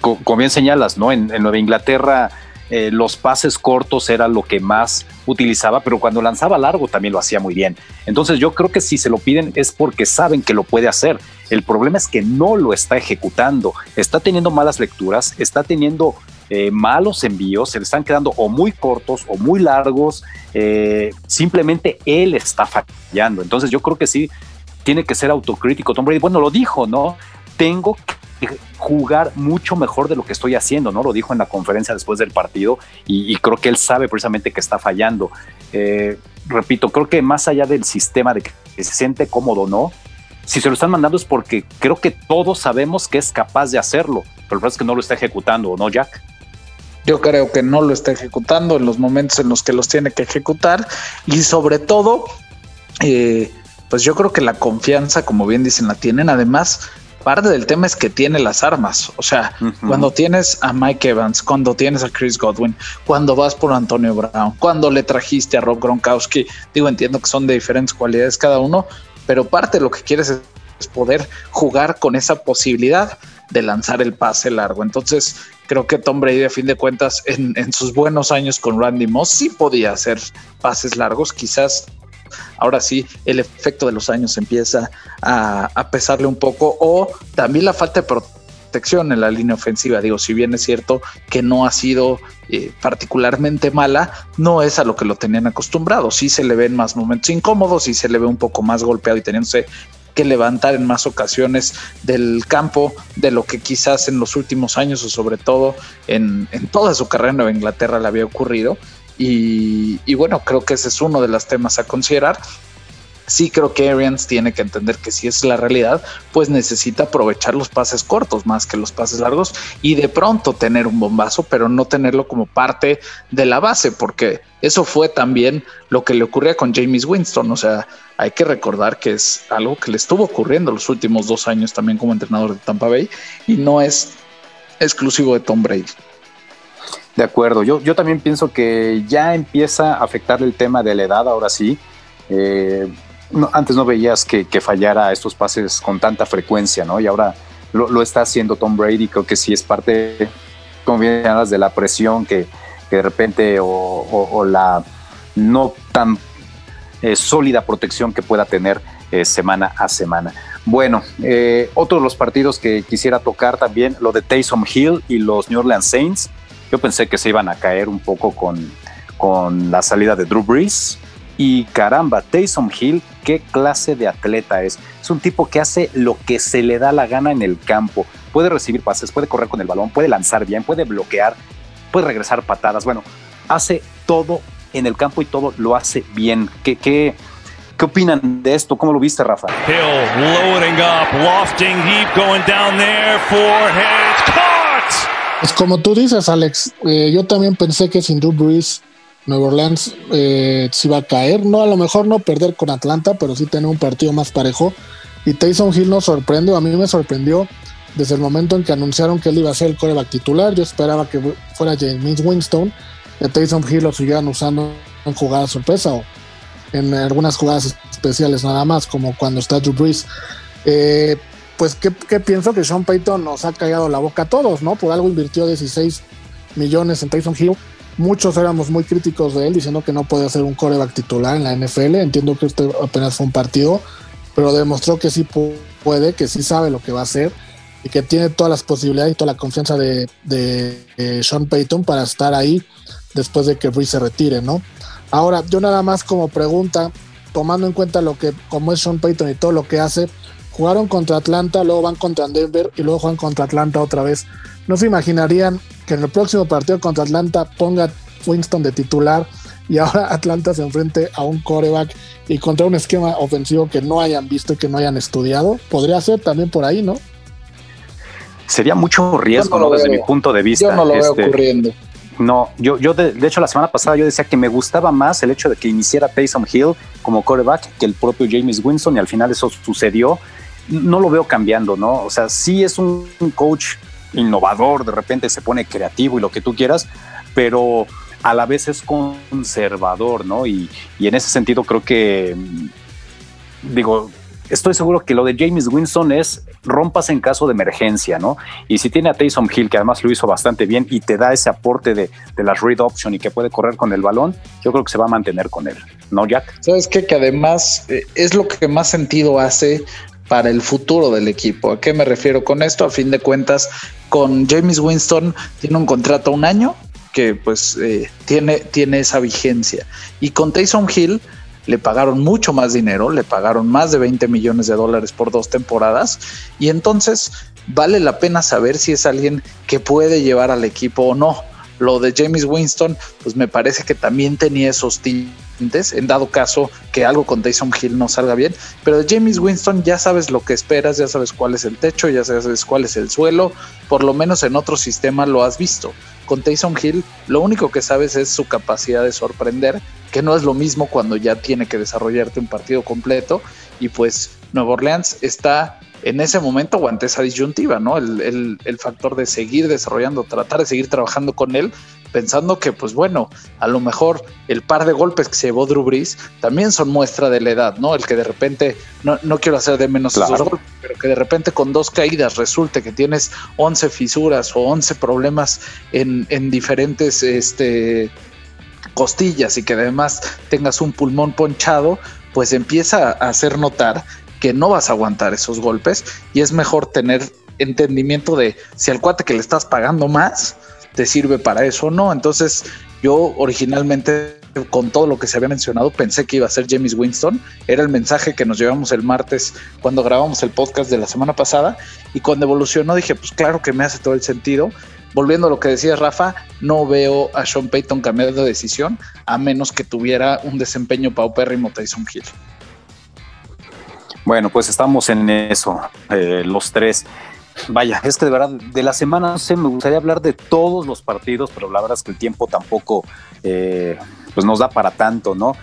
como bien señalas, ¿no? En, Nueva Inglaterra eh, los pases cortos era lo que más utilizaba, pero cuando lanzaba largo también lo hacía muy bien. Entonces yo creo que si se lo piden es porque saben que lo puede hacer. El problema es que no lo está ejecutando, está teniendo malas lecturas, está teniendo eh, malos envíos, se le están quedando o muy cortos o muy largos, eh, simplemente él está fallando. Entonces yo creo que sí tiene que ser autocrítico. Tom Brady, bueno, lo dijo, ¿no? Tengo que jugar mucho mejor de lo que estoy haciendo, ¿no? Lo dijo en la conferencia después del partido y, creo que él sabe precisamente que está fallando. Eh, repito, creo que más allá del sistema de que se siente cómodo no, si se lo están mandando es porque creo que todos sabemos que es capaz de hacerlo, pero el es que no lo está ejecutando, ¿no, Jack? Yo creo que no lo está ejecutando en los momentos en los que los tiene que ejecutar y sobre todo, eh, pues yo creo que la confianza, como bien dicen, la tienen. Además, parte del tema es que tiene las armas. O sea, cuando tienes a Mike Evans, cuando tienes a Chris Godwin, cuando vas por Antonio Brown, cuando le trajiste a Rob Gronkowski, digo, entiendo que son de diferentes cualidades cada uno, pero parte de lo que quieres es poder jugar con esa posibilidad de lanzar el pase largo. Entonces, creo que Tom Brady, a fin de cuentas, en, en sus buenos años con Randy Moss, sí podía hacer pases largos, quizás ahora sí el efecto de los años empieza a, pesarle un poco o también la falta de protección en la línea ofensiva. Digo, si bien es cierto que no ha sido eh, particularmente mala, no es a lo que lo tenían acostumbrado. Sí se le ven más momentos incómodos, sí se le ve un poco más golpeado y teniéndose que levantar en más ocasiones del campo de lo que quizás en los últimos años o sobre todo en, toda su carrera en Nueva Inglaterra le había ocurrido. Y, y, bueno, creo que ese es uno de los temas a considerar sí creo que Arians tiene que entender que si es la realidad, pues necesita aprovechar los pases cortos más que los pases largos y de pronto tener un bombazo, pero no tenerlo como parte de la base, porque eso fue también lo que le ocurría con James Winston. O sea, hay que recordar que es algo que le estuvo ocurriendo los últimos dos años también como entrenador de Tampa Bay y no es exclusivo de Tom Brady. De acuerdo, yo, yo también pienso que ya empieza a afectar el tema de la edad, ahora sí. Eh, antes no veías que, fallara estos pases con tanta frecuencia, ¿no? Y ahora lo, está haciendo Tom Brady, creo que sí es parte, como bien hablas, de la presión que, de repente o, la no tan eh, sólida protección que pueda tener eh, semana a semana. Bueno, eh, otro de los partidos que quisiera tocar también, lo de Taysom Hill y los New Orleans Saints. Yo pensé que se iban a caer un poco con, con la salida de Drew Brees, y caramba, Taysom Hill, qué clase de atleta es. Es un tipo que hace lo que se le da la gana en el campo. Puede recibir pases, puede correr con el balón, puede lanzar bien, puede bloquear, puede regresar patadas. Bueno, hace todo en el campo y todo lo hace bien. ¿Qué, qué, qué opinan de esto? ¿Cómo lo viste, Rafa? Hill loading up, lofting deep, going down there for caught. Pues como tú dices, Alex, eh, yo también pensé que sin Drew Brees Nueva Orleans eh, se iba a caer, no a lo mejor no perder con Atlanta, pero sí tener un partido más parejo. Y Tyson Hill nos sorprendió, a mí me sorprendió desde el momento en que anunciaron que él iba a ser el coreback titular. Yo esperaba que fuera James Winston, y Tyson Hill lo siguieran usando en jugadas sorpresa o en algunas jugadas especiales nada más, como cuando está Drew Brees. Eh, pues, ¿qué, ¿qué, pienso? Que Sean Payton nos ha callado la boca a todos, ¿no? Por algo invirtió 16 millones en Tyson Hill Muchos éramos muy críticos de él, diciendo que no podía ser un coreback titular en la NFL. Entiendo que este apenas fue un partido, pero demostró que sí puede, que sí sabe lo que va a hacer y que tiene todas las posibilidades y toda la confianza de, Sean Payton para estar ahí después de que Breeze se retire, ¿no? Ahora, yo nada más como pregunta, tomando en cuenta lo que, como es Sean Payton y todo lo que hace, jugaron contra Atlanta, luego van contra Denver y luego juegan contra Atlanta otra vez. ¿No se imaginarían que en el próximo partido contra Atlanta ponga Winston de titular y ahora Atlanta se enfrente a un coreback y contra un esquema ofensivo que no hayan visto y que no hayan estudiado? Podría ser también por ahí, ¿no? Sería mucho riesgo, Desde mi punto de vista. Yo no lo veo este, ocurriendo. No, yo, yo de, hecho la semana pasada yo decía que me gustaba más el hecho de que iniciara Taysom Hill como coreback que el propio James Winston y al final eso sucedió. No lo veo cambiando, ¿no? O sea, sí es un coach innovador, de repente se pone creativo y lo que tú quieras, pero a la vez es conservador, ¿no? Y, en ese sentido creo que, mm, digo, estoy seguro que lo de James Winston es rompas en caso de emergencia, ¿no? Y si tiene a Taysom Hill, que además lo hizo bastante bien y te da ese aporte de, las read option y que puede correr con el balón, yo creo que se va a mantener con él, ¿no, Jack? Sabes qué? que además eh, es lo que más sentido hace para el futuro del equipo. ¿A qué me refiero con esto? A fin de cuentas, con James Winston tiene un contrato un año que pues eh, tiene, tiene esa vigencia. Y con Taysom Hill le pagaron mucho más dinero, le pagaron más de 20 millones de dólares por dos temporadas y entonces vale la pena saber si es alguien que puede llevar al equipo o no. Lo de James Winston, pues me parece que también tenía esos en dado caso que algo con Tyson Hill no salga bien. Pero de James Winston ya sabes lo que esperas, ya sabes cuál es el techo, ya sabes cuál es el suelo, por lo menos en otro sistema lo has visto. Con Tyson Hill lo único que sabes es su capacidad de sorprender, que no es lo mismo cuando ya tiene que desarrollarte un partido completo y pues Nueva Orleans está en ese momento o esa disyuntiva, ¿no? El, el, factor de seguir desarrollando, tratar de seguir trabajando con él, pensando que, pues bueno, a lo mejor el par de golpes que se llevó Drew Brees también son muestra de la edad, ¿no? El que de repente, no, no quiero hacer de menos esos golpes, pero que de repente con dos caídas resulte que tienes 11 fisuras o 11 problemas en, en diferentes, este costillas y que además tengas un pulmón ponchado, pues empieza a hacer notar que no vas a aguantar esos golpes y es mejor tener entendimiento de si al cuate que le estás pagando más te sirve para eso o no. Entonces, yo originalmente con todo lo que se había mencionado, pensé que iba a ser James Winston. Era el mensaje que nos llevamos el martes cuando grabamos el podcast de la semana pasada. Y cuando evolucionó dije, pues claro que me hace todo el sentido. Volviendo a lo que decías, Rafa, no veo a Sean Payton cambiar de decisión a menos que tuviera un desempeño paupérrimo Tyson Hill. Bueno, pues estamos en eso, eh, los tres. Vaya, es que de verdad, de la semana, no sé, me gustaría hablar de todos los partidos, pero la verdad es que el tiempo tampoco eh, pues nos da para tanto, ¿no?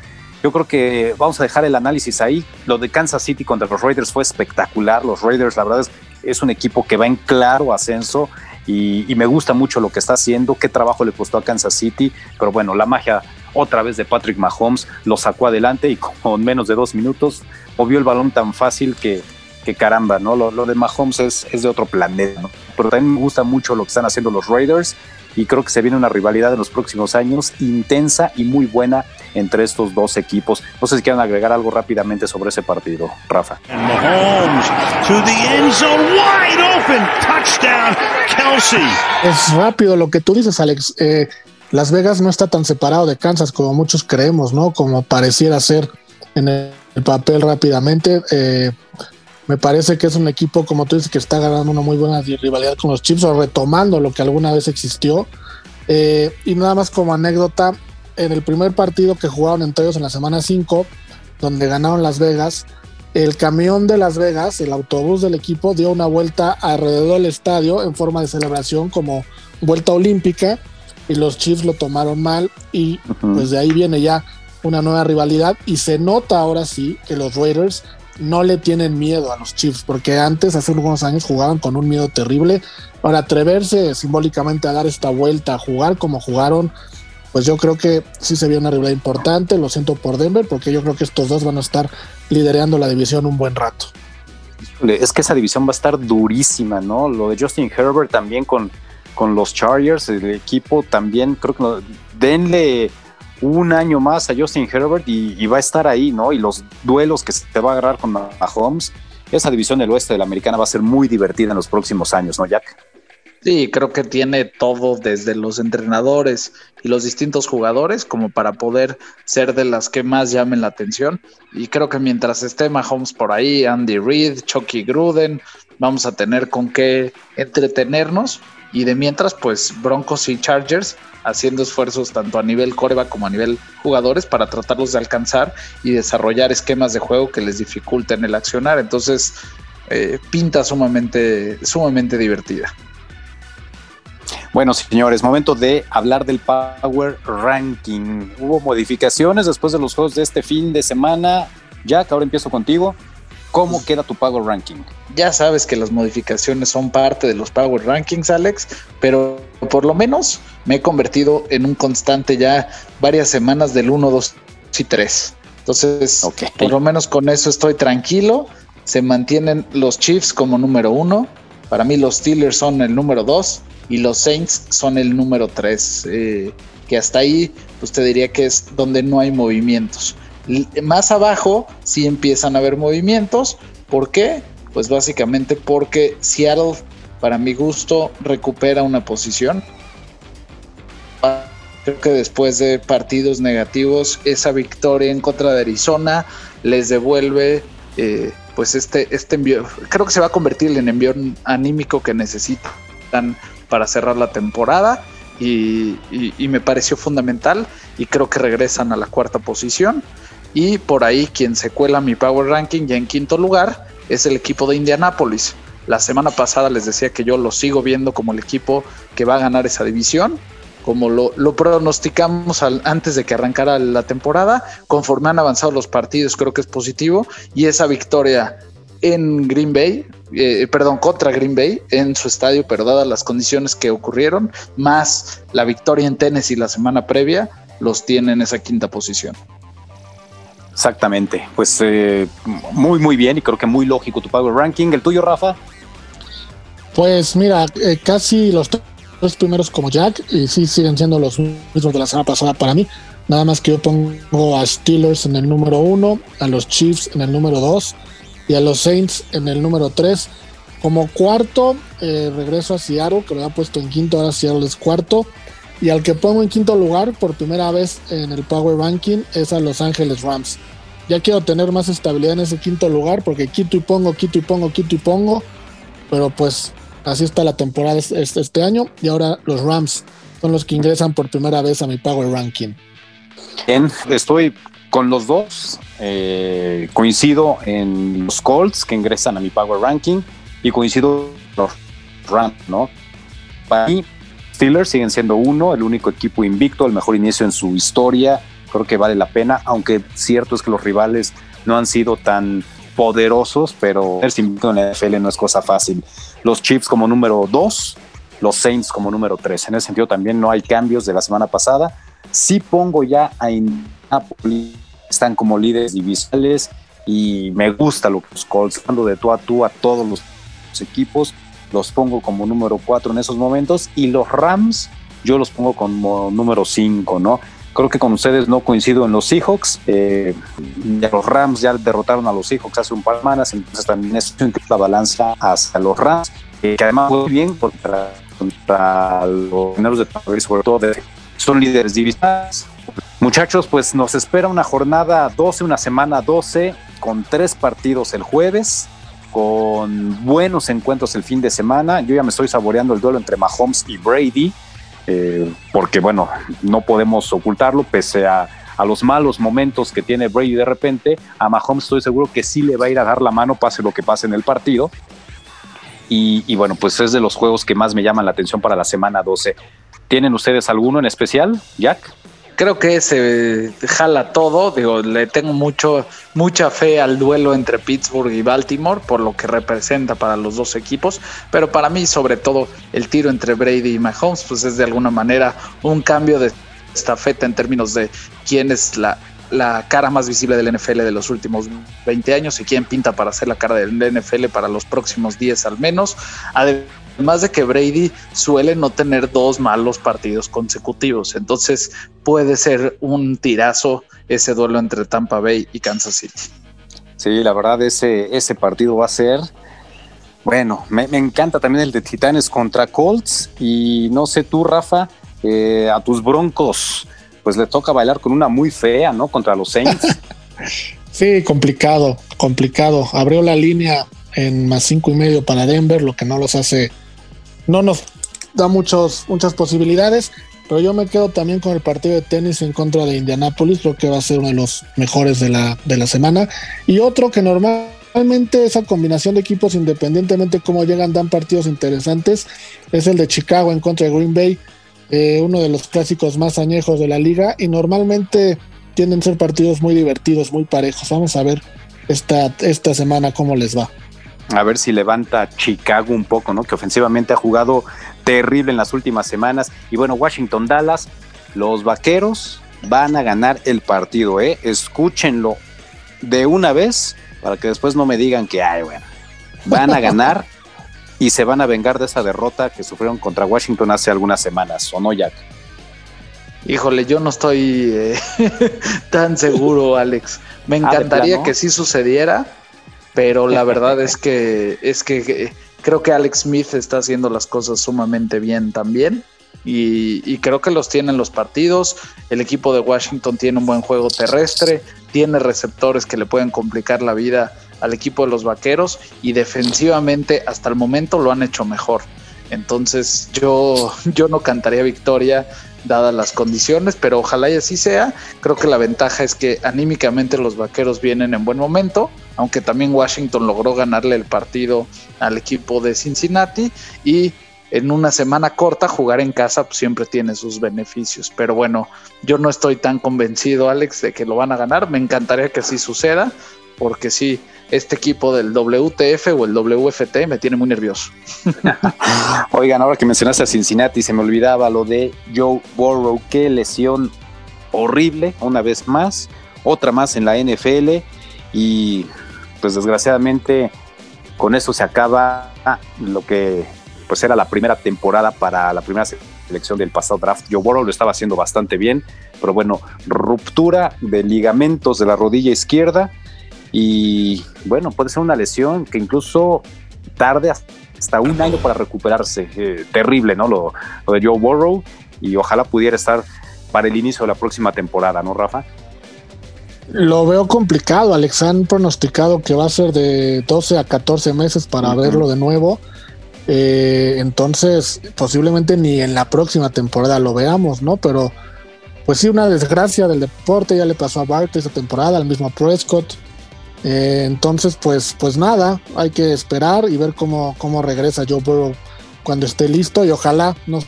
Yo creo que vamos a dejar el análisis ahí. Lo de Kansas City contra los Raiders fue espectacular. Los Raiders, la verdad es, es un equipo que va en claro ascenso y, y, me gusta mucho lo que está haciendo. Qué trabajo le costó a Kansas City, pero bueno, la magia otra vez de Patrick Mahomes lo sacó adelante y con menos de dos minutos movió el balón tan fácil que, que caramba, ¿no? Lo, lo de Mahomes es, es, de otro planeta, ¿no? Pero también me gusta mucho lo que están haciendo los Raiders y creo que se viene una rivalidad en los próximos años intensa y muy buena entre estos dos equipos. No sé si quieren agregar algo rápidamente sobre ese partido, Rafa. Mahomes to the end zone, wide open, touchdown, Kelsey. Es rápido lo que tú dices, Alex. Eh, Las Vegas no está tan separado de Kansas como muchos creemos, ¿no? Como pareciera ser en el, el papel rápidamente. Eh, me parece que es un equipo, como tú dices, que está ganando una muy buena rivalidad con los Chiefs o retomando lo que alguna vez existió. Eh, y nada más como anécdota, en el primer partido que jugaron entre ellos en la semana 5, donde ganaron Las Vegas, el camión de Las Vegas, el autobús del equipo, dio una vuelta alrededor del estadio en forma de celebración como vuelta olímpica y los Chiefs lo tomaron mal y uh -huh. pues de ahí viene ya una nueva rivalidad y se nota ahora sí que los Raiders no le tienen miedo a los Chiefs, porque antes, hace unos años, jugaban con un miedo terrible. Para atreverse simbólicamente a dar esta vuelta, a jugar como jugaron, pues yo creo que sí se vio una rivalidad importante. Lo siento por Denver, porque yo creo que estos dos van a estar liderando la división un buen rato. Es que esa división va a estar durísima, ¿no? Lo de Justin Herbert también con, con los Chargers, el equipo también, creo que denle un año más a Justin Herbert y, va a estar ahí, ¿no? Y los duelos que se va a agarrar con Mahomes, esa división del oeste de la americana va a ser muy divertida en los próximos años, ¿no, Jack? Sí, creo que tiene todo desde los entrenadores y los distintos jugadores como para poder ser de las que más llamen la atención. Y creo que mientras esté Mahomes por ahí, Andy Reid, Chucky Gruden, vamos a tener con qué entretenernos. Y de mientras, pues Broncos y Chargers haciendo esfuerzos tanto a nivel coreba como a nivel jugadores para tratarlos de alcanzar y desarrollar esquemas de juego que les dificulten el accionar. Entonces, eh, pinta sumamente, sumamente divertida. Bueno, señores, momento de hablar del Power Ranking. Hubo modificaciones después de los juegos de este fin de semana. Jack, ahora empiezo contigo. ¿Cómo queda tu Power Ranking? Ya sabes que las modificaciones son parte de los Power Rankings, Alex, pero por lo menos me he convertido en un constante ya varias semanas del 1, 2 y 3. Entonces, okay. por lo menos con eso estoy tranquilo. Se mantienen los Chiefs como número uno. Para mí los Steelers son el número 2 y los Saints son el número 3. Eh, que hasta ahí, pues te diría que es donde no hay movimientos. Más abajo sí empiezan a haber movimientos. ¿Por qué? Pues básicamente porque Seattle, para mi gusto, recupera una posición. Creo que después de partidos negativos, esa victoria en contra de Arizona les devuelve eh, pues este, este envío. Creo que se va a convertir en envío anímico que necesitan para cerrar la temporada. Y me pareció fundamental y creo que regresan a la cuarta posición. Y por ahí quien se cuela mi Power Ranking ya en quinto lugar es el equipo de Indianápolis. La semana pasada les decía que yo lo sigo viendo como el equipo que va a ganar esa división, como lo, lo pronosticamos antes de que arrancara la temporada. Conforme han avanzado los partidos, creo que es positivo. Y esa victoria en Green Bay, eh, perdón, contra Green Bay en su estadio, pero dadas las condiciones que ocurrieron, más la victoria en Tennessee la semana previa, los tiene en esa quinta posición. Exactamente, pues eh, muy muy bien y creo que muy lógico tu Power Ranking. ¿El tuyo, Rafa? Pues mira, eh, casi los tres primeros como Jack y sí siguen siendo los mismos de la semana pasada para mí. Nada más que yo pongo a Steelers en el número uno, a los Chiefs en el número dos y a los Saints en el número tres. Como cuarto, eh, regreso a Seattle, que lo había puesto en quinto, ahora Seattle es cuarto. Y al que pongo en quinto lugar por primera vez en el Power Ranking es a Los Ángeles Rams. Ya quiero tener más estabilidad en ese quinto lugar porque quito y pongo, quito y pongo, quito y pongo. Pero pues así está la temporada este año. Y ahora los Rams son los que ingresan por primera vez a mi Power Ranking. Bien, estoy con los dos. Eh, coincido en los Colts que ingresan a mi Power Ranking y coincido los Rams, ¿no? Para mí, Steelers siguen siendo uno, el único equipo invicto, el mejor inicio en su historia. Creo que vale la pena, aunque cierto es que los rivales no han sido tan poderosos, pero el invicto en la NFL no es cosa fácil. Los Chiefs como número dos, los Saints como número tres. En ese sentido también no hay cambios de la semana pasada. Sí pongo ya a Indianapolis, están como líderes divisionales y me gusta lo que los Colts, dando de tú a tú a todos los equipos los pongo como número 4 en esos momentos y los Rams yo los pongo como número 5, ¿no? Creo que con ustedes no coincido en los Seahawks. Eh, los Rams ya derrotaron a los Seahawks hace un par de semanas, entonces también es la balanza hacia los Rams, eh, que además muy bien contra, los mineros de Tampa sobre todo son líderes divisionales. Muchachos, pues nos espera una jornada 12, una semana 12, con tres partidos el jueves con buenos encuentros el fin de semana. Yo ya me estoy saboreando el duelo entre Mahomes y Brady, eh, porque bueno, no podemos ocultarlo, pese a, los malos momentos que tiene Brady de repente, a Mahomes estoy seguro que sí le va a ir a dar la mano, pase lo que pase en el partido. Y, y bueno, pues es de los juegos que más me llaman la atención para la semana 12. ¿Tienen ustedes alguno en especial, Jack? Creo que se jala todo. Digo, le tengo mucho, mucha fe al duelo entre Pittsburgh y Baltimore por lo que representa para los dos equipos. Pero para mí, sobre todo, el tiro entre Brady y Mahomes, pues es de alguna manera un cambio de estafeta en términos de quién es la, la cara más visible del NFL de los últimos 20 años y quién pinta para ser la cara del NFL para los próximos 10 al menos. Además de que Brady suele no tener dos malos partidos consecutivos, entonces puede ser un tirazo ese duelo entre Tampa Bay y Kansas City. Sí, la verdad ese, ese partido va a ser, bueno, me, encanta también el de Titanes contra Colts y no sé tú, Rafa, eh, a tus Broncos, pues le toca bailar con una muy fea, ¿no? Contra los Saints. sí, complicado, complicado. Abrió la línea en más cinco y medio para Denver, lo que no los hace no nos da muchos, muchas posibilidades, pero yo me quedo también con el partido de tenis en contra de Indianapolis, creo que va a ser uno de los mejores de la, de la semana. Y otro que normalmente esa combinación de equipos, independientemente de cómo llegan, dan partidos interesantes, es el de Chicago en contra de Green Bay, eh, uno de los clásicos más añejos de la liga y normalmente tienden a ser partidos muy divertidos, muy parejos. Vamos a ver esta, esta semana cómo les va a ver si levanta Chicago un poco, ¿no? Que ofensivamente ha jugado terrible en las últimas semanas. Y bueno, Washington Dallas, los vaqueros van a ganar el partido, ¿eh? Escúchenlo de una vez para que después no me digan que, ay, bueno, van a ganar y se van a vengar de esa derrota que sufrieron contra Washington hace algunas semanas, ¿o no, Jack? Híjole, yo no estoy eh, tan seguro, Alex. Me encantaría que sí sucediera, pero la verdad es que es que creo que Alex Smith está haciendo las cosas sumamente bien también. Y, creo que los tiene en los partidos. El equipo de Washington tiene un buen juego terrestre, tiene receptores que le pueden complicar la vida al equipo de los vaqueros y defensivamente hasta el momento lo han hecho mejor. Entonces yo, yo no cantaría victoria dadas las condiciones, pero ojalá y así sea. Creo que la ventaja es que anímicamente los vaqueros vienen en buen momento, aunque también Washington logró ganarle el partido al equipo de Cincinnati y en una semana corta jugar en casa pues, siempre tiene sus beneficios. Pero bueno, yo no estoy tan convencido, Alex, de que lo van a ganar. Me encantaría que así suceda, porque sí, este equipo del WTF o el WFT me tiene muy nervioso. Oigan, ahora que mencionaste a Cincinnati, se me olvidaba lo de Joe Burrow, qué lesión horrible, una vez más, otra más en la NFL y pues desgraciadamente con eso se acaba lo que pues era la primera temporada para la primera selección del pasado draft. Joe Burrow lo estaba haciendo bastante bien, pero bueno, ruptura de ligamentos de la rodilla izquierda y bueno, puede ser una lesión que incluso tarde hasta un año para recuperarse. Eh, terrible, ¿no? Lo, lo, de Joe Burrow y ojalá pudiera estar para el inicio de la próxima temporada, ¿no, Rafa? Lo veo complicado. Alex han pronosticado que va a ser de 12 a 14 meses para uh -huh. verlo de nuevo. Eh, entonces, posiblemente ni en la próxima temporada lo veamos, ¿no? Pero, pues sí, una desgracia del deporte. Ya le pasó a Bart esa temporada, al mismo Prescott. Eh, entonces, pues, pues nada, hay que esperar y ver cómo, cómo regresa Joe Burrow cuando esté listo y ojalá no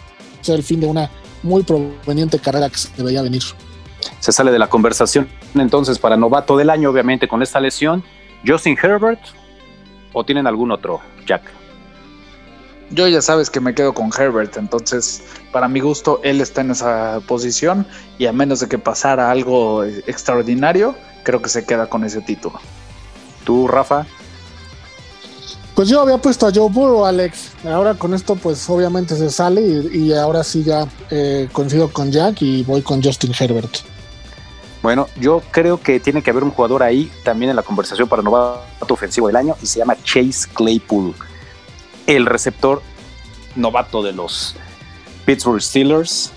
sea el fin de una muy proveniente carrera que se debería venir. Se sale de la conversación entonces para novato del año, obviamente, con esta lesión. Justin Herbert o tienen algún otro, Jack? Yo ya sabes que me quedo con Herbert, entonces para mi gusto él está en esa posición y a menos de que pasara algo extraordinario, creo que se queda con ese título. ¿Tú, Rafa? Pues yo había puesto a Joe Burrow, Alex. Ahora con esto, pues obviamente se sale y, y ahora sí ya eh, coincido con Jack y voy con Justin Herbert. Bueno, yo creo que tiene que haber un jugador ahí también en la conversación para novato ofensivo del año y se llama Chase Claypool, el receptor novato de los Pittsburgh Steelers.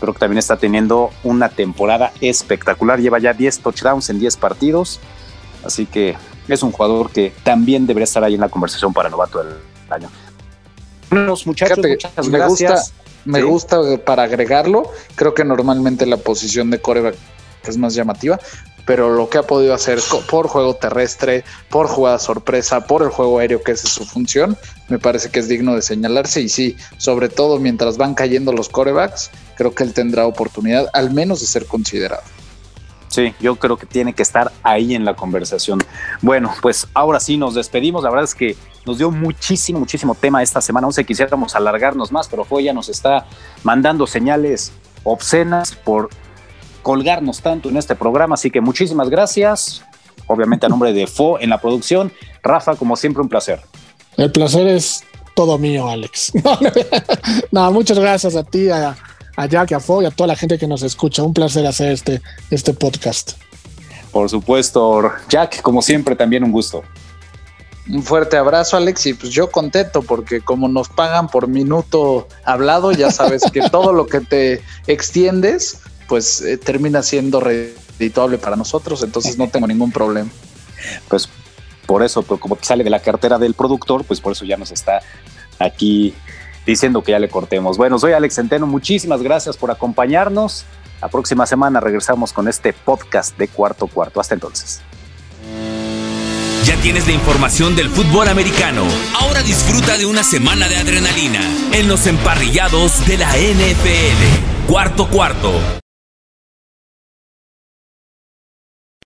Creo que también está teniendo una temporada espectacular. Lleva ya 10 touchdowns en 10 partidos. Así que es un jugador que también debería estar ahí en la conversación para novato del año. Muchachos, Fíjate, muchas me gracias. Gusta, me ¿Sí? gusta para agregarlo. Creo que normalmente la posición de coreback es más llamativa, pero lo que ha podido hacer por juego terrestre, por jugada sorpresa, por el juego aéreo, que esa es su función, me parece que es digno de señalarse. Y sí, sobre todo mientras van cayendo los corebacks, creo que él tendrá oportunidad al menos de ser considerado. Sí, yo creo que tiene que estar ahí en la conversación. Bueno, pues ahora sí nos despedimos. La verdad es que nos dio muchísimo, muchísimo tema esta semana. No sé, quisiéramos alargarnos más, pero fue ya nos está mandando señales obscenas por colgarnos tanto en este programa. Así que muchísimas gracias. Obviamente a nombre de FO en la producción. Rafa, como siempre, un placer. El placer es todo mío, Alex. no, muchas gracias a ti, a, a Jack, a Fo y a toda la gente que nos escucha. Un placer hacer este, este podcast. Por supuesto, Jack, como siempre, también un gusto. Un fuerte abrazo, Alex, y pues yo contento porque como nos pagan por minuto hablado, ya sabes que todo lo que te extiendes, pues eh, termina siendo redituable para nosotros, entonces no tengo ningún problema. Pues por eso, pero como sale de la cartera del productor, pues por eso ya nos está aquí diciendo que ya le cortemos. Bueno, soy Alex Centeno, muchísimas gracias por acompañarnos. La próxima semana regresamos con este podcast de cuarto cuarto. Hasta entonces. Ya tienes la información del fútbol americano. Ahora disfruta de una semana de adrenalina en los emparrillados de la NFL. Cuarto cuarto.